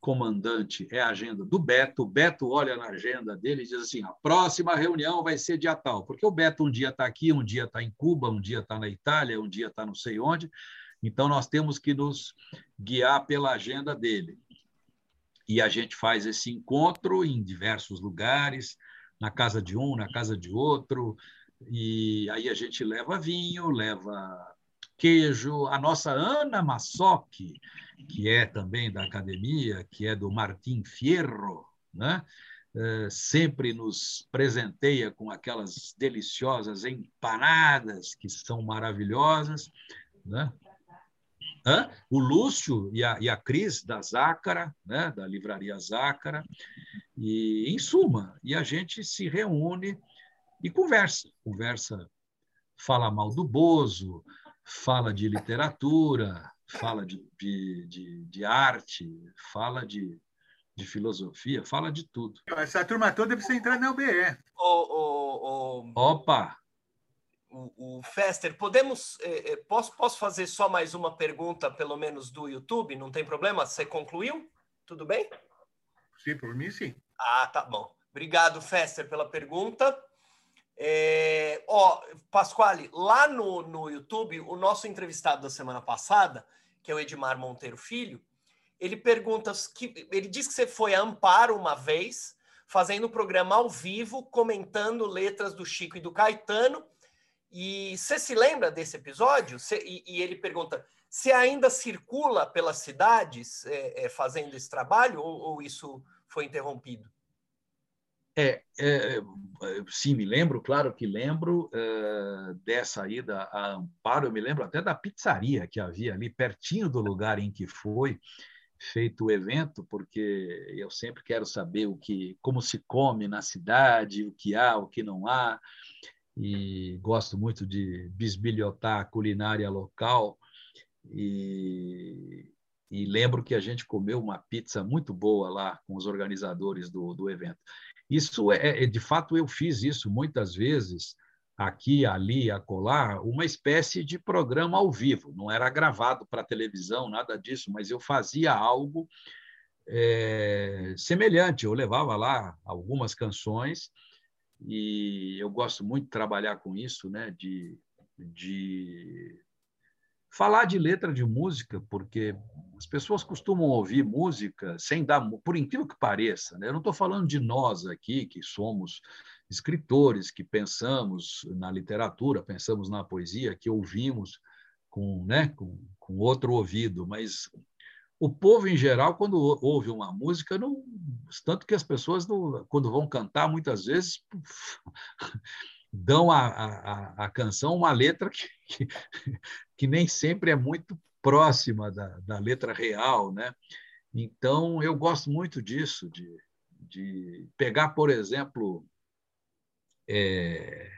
comandante é a agenda do Beto. O Beto olha na agenda dele e diz assim: a próxima reunião vai ser dia tal, porque o Beto um dia está aqui, um dia está em Cuba, um dia está na Itália, um dia está não sei onde. Então nós temos que nos guiar pela agenda dele. E a gente faz esse encontro em diversos lugares, na casa de um, na casa de outro, e aí a gente leva vinho, leva queijo. A nossa Ana Massoc, que é também da academia, que é do Martim Fierro, né? É, sempre nos presenteia com aquelas deliciosas empanadas que são maravilhosas. Né? Hã? O Lúcio e a, e a Cris da Zácara, né? da livraria Zácara, e em suma, e a gente se reúne e conversa, conversa, fala mal do Bozo, fala de literatura, fala de, de, de, de arte, fala de, de filosofia, fala de tudo. Essa turma toda precisa entrar na UBE. O, o, o, Opa! O, o Fester, podemos. Eh, posso, posso fazer só mais uma pergunta, pelo menos do YouTube? Não tem problema? Você concluiu? Tudo bem? Sim, por mim sim. Ah, tá bom. Obrigado, Fester, pela pergunta. É, ó, Pasquale, lá no, no YouTube, o nosso entrevistado da semana passada que é o Edmar Monteiro Filho, ele pergunta que ele diz que você foi a Amparo uma vez, fazendo o programa ao vivo, comentando letras do Chico e do Caetano. E você se lembra desse episódio? Cê, e, e, ele pergunta: se ainda circula pelas cidades é, é, fazendo esse trabalho ou, ou isso foi interrompido? É, é, sim, me lembro, claro que lembro é, dessa ida a Amparo, eu me lembro até da pizzaria que havia ali pertinho do lugar em que foi feito o evento, porque eu sempre quero saber o que, como se come na cidade, o que há, o que não há, e gosto muito de bisbilhotar a culinária local, e, e lembro que a gente comeu uma pizza muito boa lá com os organizadores do, do evento. Isso é, é, de fato, eu fiz isso muitas vezes, aqui, ali, acolá, uma espécie de programa ao vivo. Não era gravado para televisão, nada disso, mas eu fazia algo é, semelhante. Eu levava lá algumas canções e eu gosto muito de trabalhar com isso, né? De, de falar de letra de música, porque as pessoas costumam ouvir música sem dar, por incrível que pareça, né? eu não estou falando de nós aqui, que somos escritores, que pensamos na literatura, pensamos na poesia, que ouvimos com, né, com, com outro ouvido, mas o povo em geral, quando ouve uma música, não, tanto que as pessoas, não, quando vão cantar, muitas vezes [LAUGHS] dão à canção uma letra que, que, [LAUGHS] que, nem sempre é muito próxima da, da letra real, né? Então, eu gosto muito disso, de, de pegar, por exemplo, é,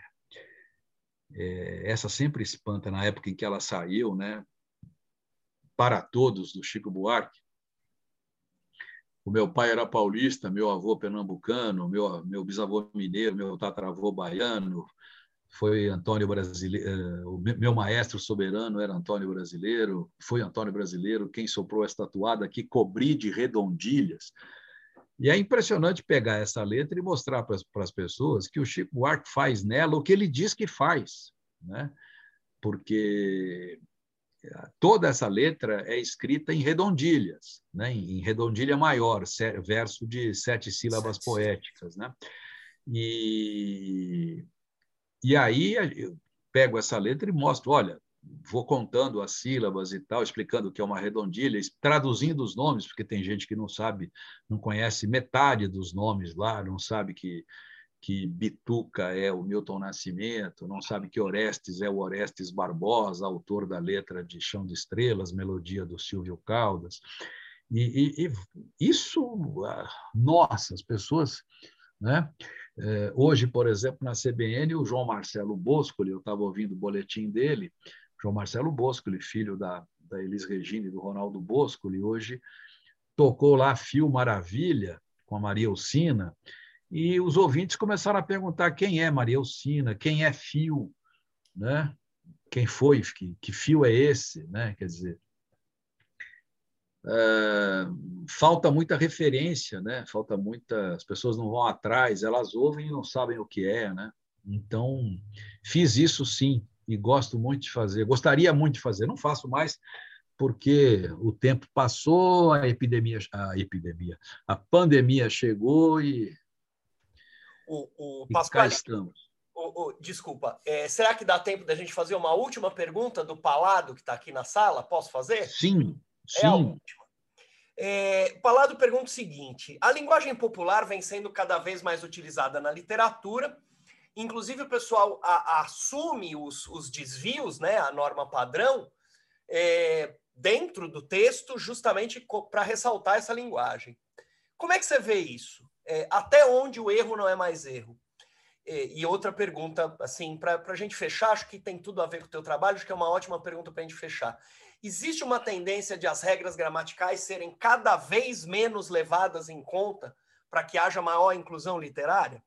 é, essa sempre espanta na época em que ela saiu, né? Para todos do Chico Buarque. O meu pai era paulista, meu avô pernambucano, meu meu bisavô mineiro, meu tataravô baiano, foi Antônio Brasileiro, eh, meu maestro soberano era Antônio Brasileiro, foi Antônio Brasileiro quem soprou esta tatuada que cobri de redondilhas. E é impressionante pegar essa letra e mostrar para as pessoas que o Chico Buarque faz nela o que ele diz que faz, né? Porque toda essa letra é escrita em redondilhas, né? em redondilha maior, verso de sete sílabas sete. poéticas. Né? E e aí eu pego essa letra e mostro, olha, vou contando as sílabas e tal, explicando o que é uma redondilha, traduzindo os nomes, porque tem gente que não sabe, não conhece metade dos nomes lá, não sabe que que Bituca é o Milton Nascimento, não sabe que Orestes é o Orestes Barbosa, autor da letra de Chão de Estrelas, melodia do Silvio Caldas. E, e, e isso, ah, nossa, as pessoas, né? É, hoje, por exemplo, na CBN, o João Marcelo Boscoli, eu estava ouvindo o boletim dele, João Marcelo Boscoli, filho da, da Elis Regina e do Ronaldo Boscoli, hoje tocou lá Fio Maravilha com a Maria Alcina, e os ouvintes começaram a perguntar quem é Maria Alcina, quem é Fio, né? quem foi, que, que fio é esse, né? quer dizer, Uh, falta muita referência, né? Falta muita, as pessoas não vão atrás, elas ouvem e não sabem o que é, né? Então fiz isso sim e gosto muito de fazer. Gostaria muito de fazer, não faço mais porque o tempo passou, a epidemia, a epidemia, a pandemia chegou e, o, o estamos. O, o, desculpa, é, será que dá tempo da gente fazer uma última pergunta do Palado que está aqui na sala? Posso fazer? Sim, é a última. É, Palado pergunta o seguinte: a linguagem popular vem sendo cada vez mais utilizada na literatura, inclusive o pessoal a, a assume os, os, desvios, né, a norma padrão, é, dentro do texto, justamente para ressaltar essa linguagem. Como é que você vê isso? É, até onde o erro não é mais erro? É, e outra pergunta, assim, para a gente fechar, acho que tem tudo a ver com o teu trabalho, acho que é uma ótima pergunta para a gente fechar existe uma tendência de as regras gramaticais serem cada vez menos levadas em conta para que haja maior inclusão literária?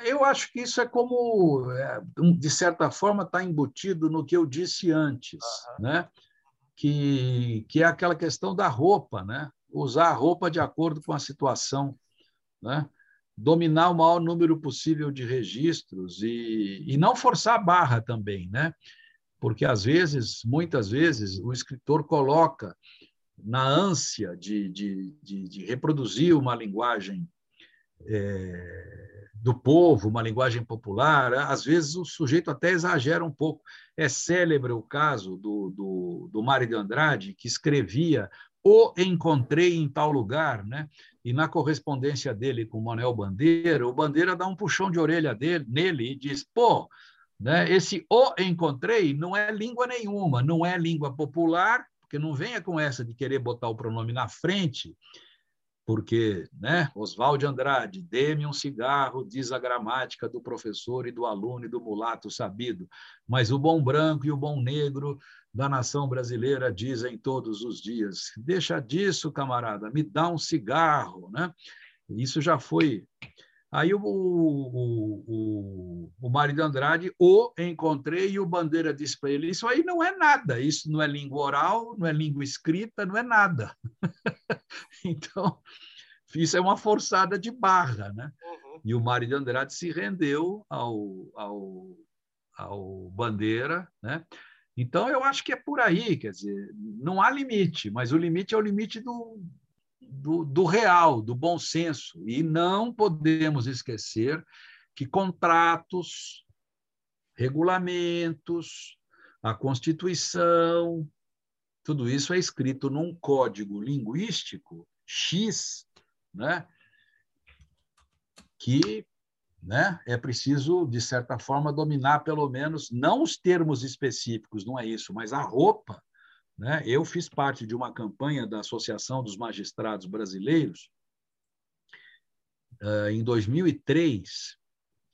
Eu acho que isso é como, é, de certa forma, está embutido no que eu disse antes, uhum. né? que, que é aquela questão da roupa, né? Usar a roupa de acordo com a situação, né? dominar o maior número possível de registros e, e não forçar a barra também. Né? porque às vezes, muitas vezes, o escritor coloca na ânsia de, de, de, de reproduzir uma linguagem é, do povo, uma linguagem popular, às vezes o sujeito até exagera um pouco. É célebre o caso do, do, do Mário de Andrade, que escrevia o encontrei em tal lugar, né? E na correspondência dele com o Manuel Bandeira, o Bandeira dá um puxão de orelha dele, nele e diz: pô, né? Esse o encontrei não é língua nenhuma, não é língua popular, porque não venha com essa de querer botar o pronome na frente, porque, né, Oswald Andrade, dê-me um cigarro, diz a gramática do professor e do aluno e do mulato sabido, mas o bom branco e o bom negro da nação brasileira dizem todos os dias. Deixa disso, camarada, me dá um cigarro, né? Isso já foi Aí o, o, o, o Mário de Andrade o encontrei e o Bandeira disse para ele: Isso aí não é nada, isso não é língua oral, não é língua escrita, não é nada. [LAUGHS] então, isso é uma forçada de barra. Né? Uhum. E o Mário de Andrade se rendeu ao, ao, ao Bandeira. Né? Então, eu acho que é por aí, quer dizer, não há limite, mas o limite é o limite do, do, do real, do bom senso. E não podemos esquecer que contratos, regulamentos, a Constituição, tudo isso é escrito num código linguístico X, né? que né, é preciso, de certa forma, dominar pelo menos, não os termos específicos, não é isso, mas a roupa Né? Eu fiz parte de uma campanha da Associação dos Magistrados Brasileiros. Uh, em 2003,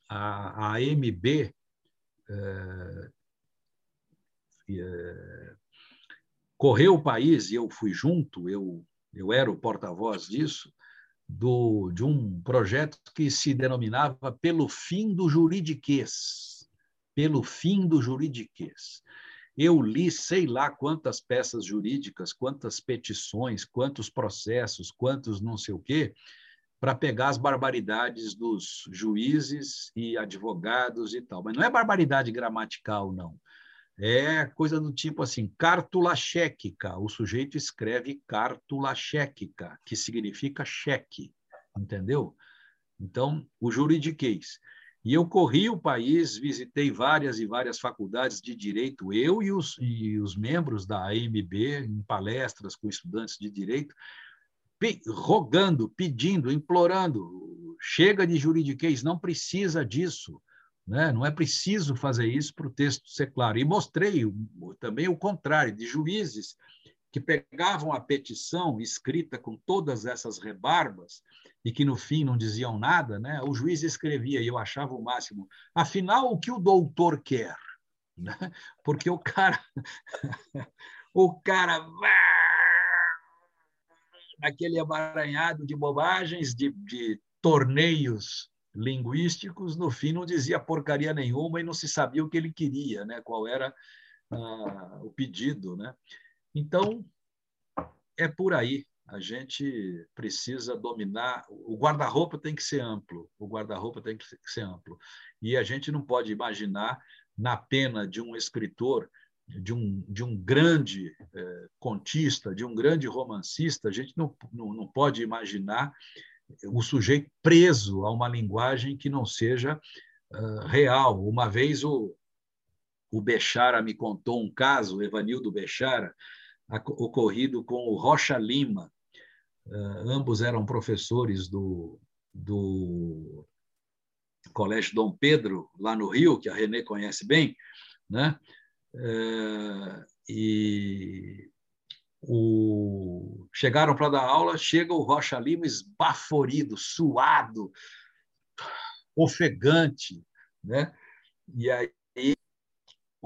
a, AMB uh, uh, correu o país, e eu fui junto, eu, eu era o porta-voz disso, do, de um projeto que se denominava Pelo Fim do Juridiquês. Pelo Fim do Juridiquês. Eu li sei lá quantas peças jurídicas, quantas petições, quantos processos, quantos não sei o quê, para pegar as barbaridades dos juízes e advogados e tal. Mas não é barbaridade gramatical, não. É coisa do tipo assim, cártula chequica. O sujeito escreve cártula chequica, que significa cheque, entendeu? Então, o juridiquês. E eu corri o país, visitei várias e várias faculdades de direito, eu e os, e os membros da AMB, em palestras com estudantes de direito, rogando, pedindo, implorando, chega de juridiquês, não precisa disso. Né? Não é preciso fazer isso para o texto ser claro. E mostrei também o contrário, de juízes que pegavam a petição escrita com todas essas rebarbas e que no fim não diziam nada, né? o juiz escrevia e eu achava o máximo. Afinal, o que o doutor quer? [LAUGHS] Né? Porque o cara, [LAUGHS] o cara naquele emaranhado de bobagens, de, de torneios linguísticos, no fim não dizia porcaria nenhuma e não se sabia o que ele queria, né? qual era ah, o pedido. Né? Então, é por aí a gente precisa dominar. O guarda-roupa tem que ser amplo, o guarda-roupa tem que ser amplo. E a gente não pode imaginar, na pena de um escritor, de um, de um grande eh, contista, de um grande romancista, a gente não, não, não pode imaginar o sujeito preso a uma linguagem que não seja uh, real. Uma vez o, o Bechara me contou um caso, Evanildo Bechara, ocorrido com o Rocha Lima, Uh, ambos eram professores do, do Colégio Dom Pedro, lá no Rio, que a Renê conhece bem, né? Uh, e o... chegaram para dar aula, chega o Rocha Lima esbaforido, suado, ofegante, né? E aí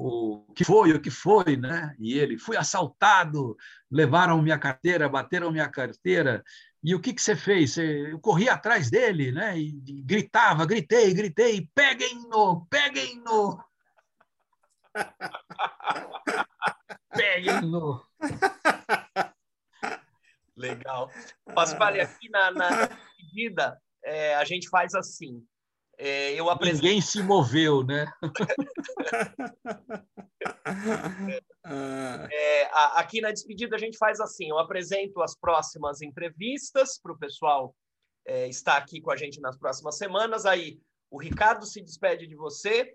o que foi, o que foi, né? E ele, fui assaltado, levaram minha carteira, bateram minha carteira. E o que, que você fez? Eu corri atrás dele, né? E gritava, gritei, gritei, peguem-no, peguem-no. [LAUGHS] peguem-no. Legal. Pasquale, aqui na, na pedida, é, a gente faz assim. É, eu apresento... Ninguém se moveu, né? é, aqui na despedida a gente faz assim: eu apresento as próximas entrevistas para o pessoal é, estar aqui com a gente nas próximas semanas. Aí o Ricardo se despede de você,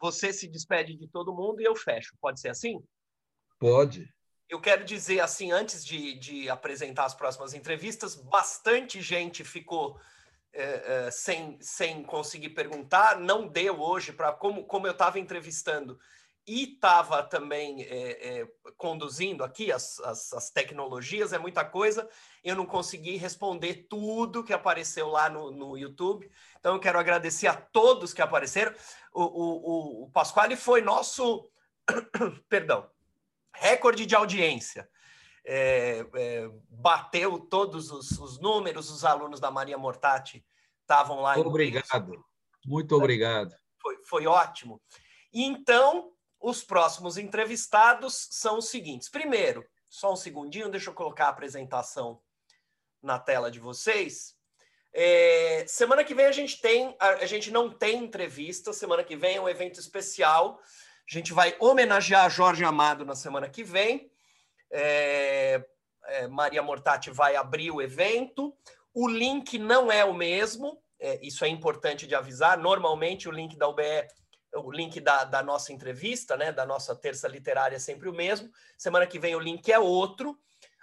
você se despede de todo mundo e eu fecho. Pode ser assim? Pode. Eu quero dizer assim, antes de, de apresentar as próximas entrevistas, bastante gente ficou é, é, sem, sem conseguir perguntar, não deu hoje para como, como eu estava entrevistando e estava também é, é, conduzindo aqui as, as, as, tecnologias, é muita coisa, eu não consegui responder tudo que apareceu lá no, no YouTube. Então, eu quero agradecer a todos que apareceram. O, o, o Pasquale foi nosso, [COUGHS] perdão, recorde de audiência é, é, bateu todos os, os, números, os alunos da Maria Mortati estavam lá. Obrigado, muito obrigado. Foi, foi ótimo. Então, os próximos entrevistados são os seguintes. Primeiro, só um segundinho, deixa eu colocar a apresentação na tela de vocês. É, semana que vem a gente tem, a, a, gente não tem entrevista, semana que vem é um evento especial. A gente vai homenagear Jorge Amado na semana que vem. É, é, Maria Mortati vai abrir o evento. O link não é o mesmo, é, isso é importante de avisar. Normalmente o link da UBE, o link da, da nossa entrevista, né, da nossa terça literária é sempre o mesmo. Semana que vem o link é outro.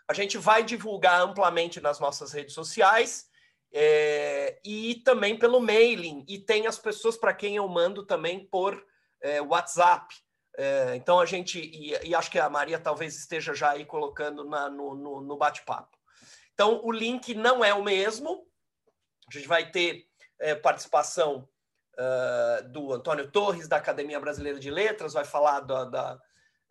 A gente vai divulgar amplamente nas nossas redes sociais. É, e também pelo mailing. E tem as pessoas para quem eu mando também por é, WhatsApp É, então a gente, e, e, acho que a Maria talvez esteja já aí colocando na, no, no, no bate-papo. Então o link não é o mesmo, a gente vai ter participação uh, do Antônio Torres, da Academia Brasileira de Letras, vai falar da, da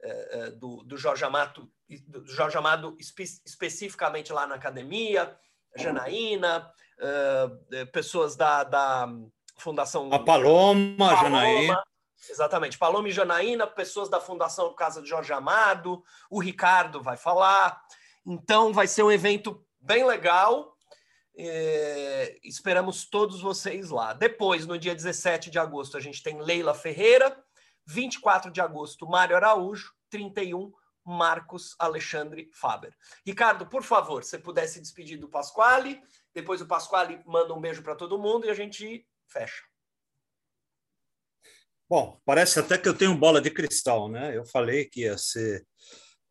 uh, do, do, Jorge Amado, do Jorge Amado espe especificamente lá na academia, Janaína, uh, pessoas da, da Fundação. A Paloma, Paloma Janaína. Exatamente. Paloma e Janaína, pessoas da Fundação Casa de Jorge Amado, o Ricardo vai falar. Então, vai ser um evento bem legal. É, esperamos todos vocês lá. Depois, no dia 17 de agosto, a gente tem Leila Ferreira. 24 de agosto, Mário Araújo. 31, Marcos Alexandre Faber. Ricardo, por favor, se pudesse despedir do Pasquale. Depois o Pasquale manda um beijo para todo mundo e a gente fecha. Bom, parece até que eu tenho bola de cristal, né? Eu falei que ia ser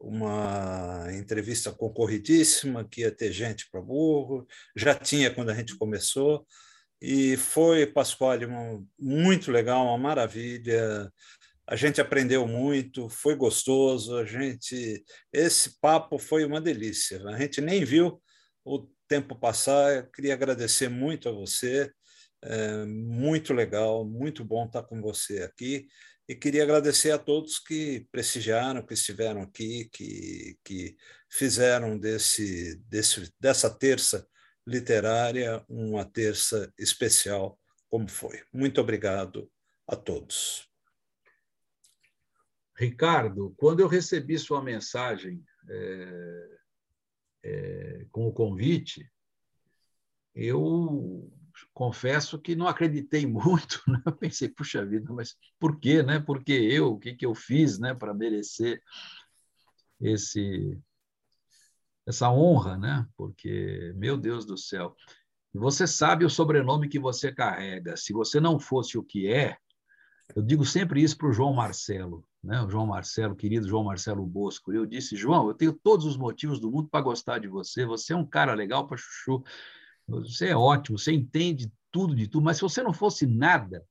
uma entrevista concorridíssima, que ia ter gente para burro, já tinha quando a gente começou, e foi, Pasquale, muito legal, uma maravilha. A gente aprendeu muito, foi gostoso, a gente esse papo foi uma delícia. A gente nem viu o tempo passar. Eu queria agradecer muito a você é muito legal, muito bom estar com você aqui. E queria agradecer a todos que prestigiaram, que estiveram aqui, que, que fizeram desse, desse, dessa terça literária uma terça especial, como foi. Muito obrigado a todos. Ricardo, quando eu recebi sua mensagem é, é, com o convite, eu confesso que não acreditei muito. [LAUGHS] Né? Eu pensei, puxa vida, mas por quê? Né? Por que eu? O que, que eu fiz né? para merecer esse, essa honra? Né? Porque, meu Deus do céu, você sabe o sobrenome que você carrega. Se você não fosse o que é, eu digo sempre isso para o João Marcelo, né? o João Marcelo, querido João Marcelo Bosco. Eu disse, João, eu tenho todos os motivos do mundo para gostar de você, você é um cara legal para chuchu, você é ótimo, você entende tudo de tudo, mas se você não fosse nada,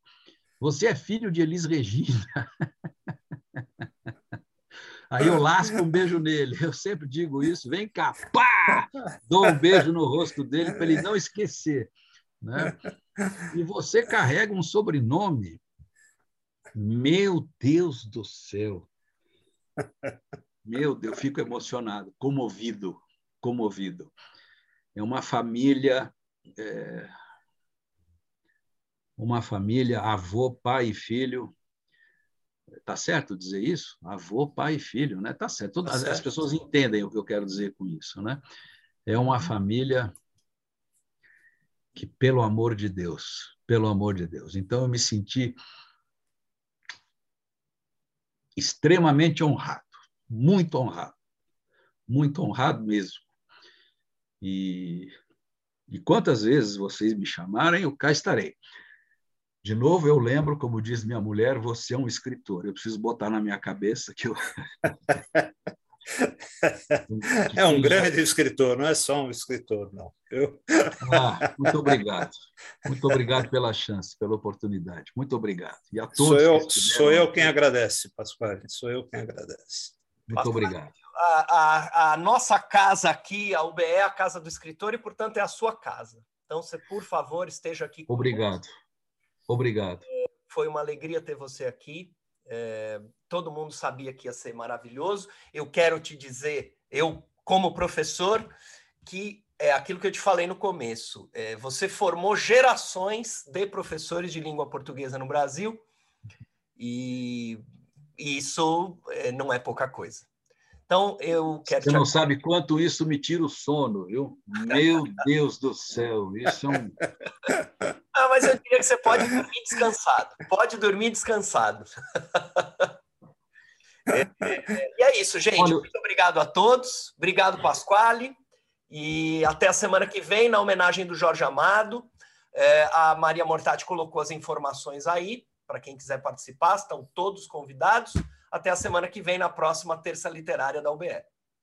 você é filho de Elis Regina. [LAUGHS] Aí eu lasco um beijo nele. Eu sempre digo isso. Vem cá, pá! Dou um beijo no rosto dele para ele não esquecer. Né? E você carrega um sobrenome. Meu Deus do céu! Meu Deus, eu fico emocionado, comovido, comovido é uma família, é, uma família, avô, pai e filho. Tá certo dizer isso? Avô, pai e filho, né? Tá certo. Tá certo. As pessoas entendem o que eu quero dizer com isso, né? É uma uhum. família que, pelo amor de Deus, pelo amor de Deus. Então, eu me senti extremamente honrado, muito honrado, muito honrado mesmo. E, e quantas vezes vocês me chamarem, eu cá estarei. De novo, eu lembro, como diz minha mulher, você é um escritor. Eu preciso botar na minha cabeça que eu. [LAUGHS] é um grande escritor, não é só um escritor, não. Eu... Ah, muito obrigado. Muito obrigado pela chance, pela oportunidade. Muito obrigado. E a todos. Sou eu, sou eu quem agradece, Pascoal. Sou eu quem agradece. Muito obrigado a, a, a, nossa casa aqui, a UBE, é a casa do escritor, e, portanto, é a sua casa. Então, você, por favor, esteja aqui. Obrigado. Obrigado. Foi uma alegria ter você aqui. É, todo mundo sabia que ia ser maravilhoso. Eu quero te dizer, eu, como professor, que é aquilo que eu te falei no começo. É, você formou gerações de professores de língua portuguesa no Brasil, e isso é, não é pouca coisa. Então, eu quero. Você não sabe quanto isso me tira o sono, viu? Meu Deus do céu, isso é um. [LAUGHS] Ah, mas eu diria que você pode dormir descansado. Pode dormir descansado. [LAUGHS] É, é, e é isso, gente. Olha... Muito obrigado a todos. Obrigado, Pasquale. E até a semana que vem, na homenagem do Jorge Amado. É, a Maria Mortati colocou as informações aí, para quem quiser participar, estão todos convidados. Até a semana que vem, na próxima terça literária da UBE.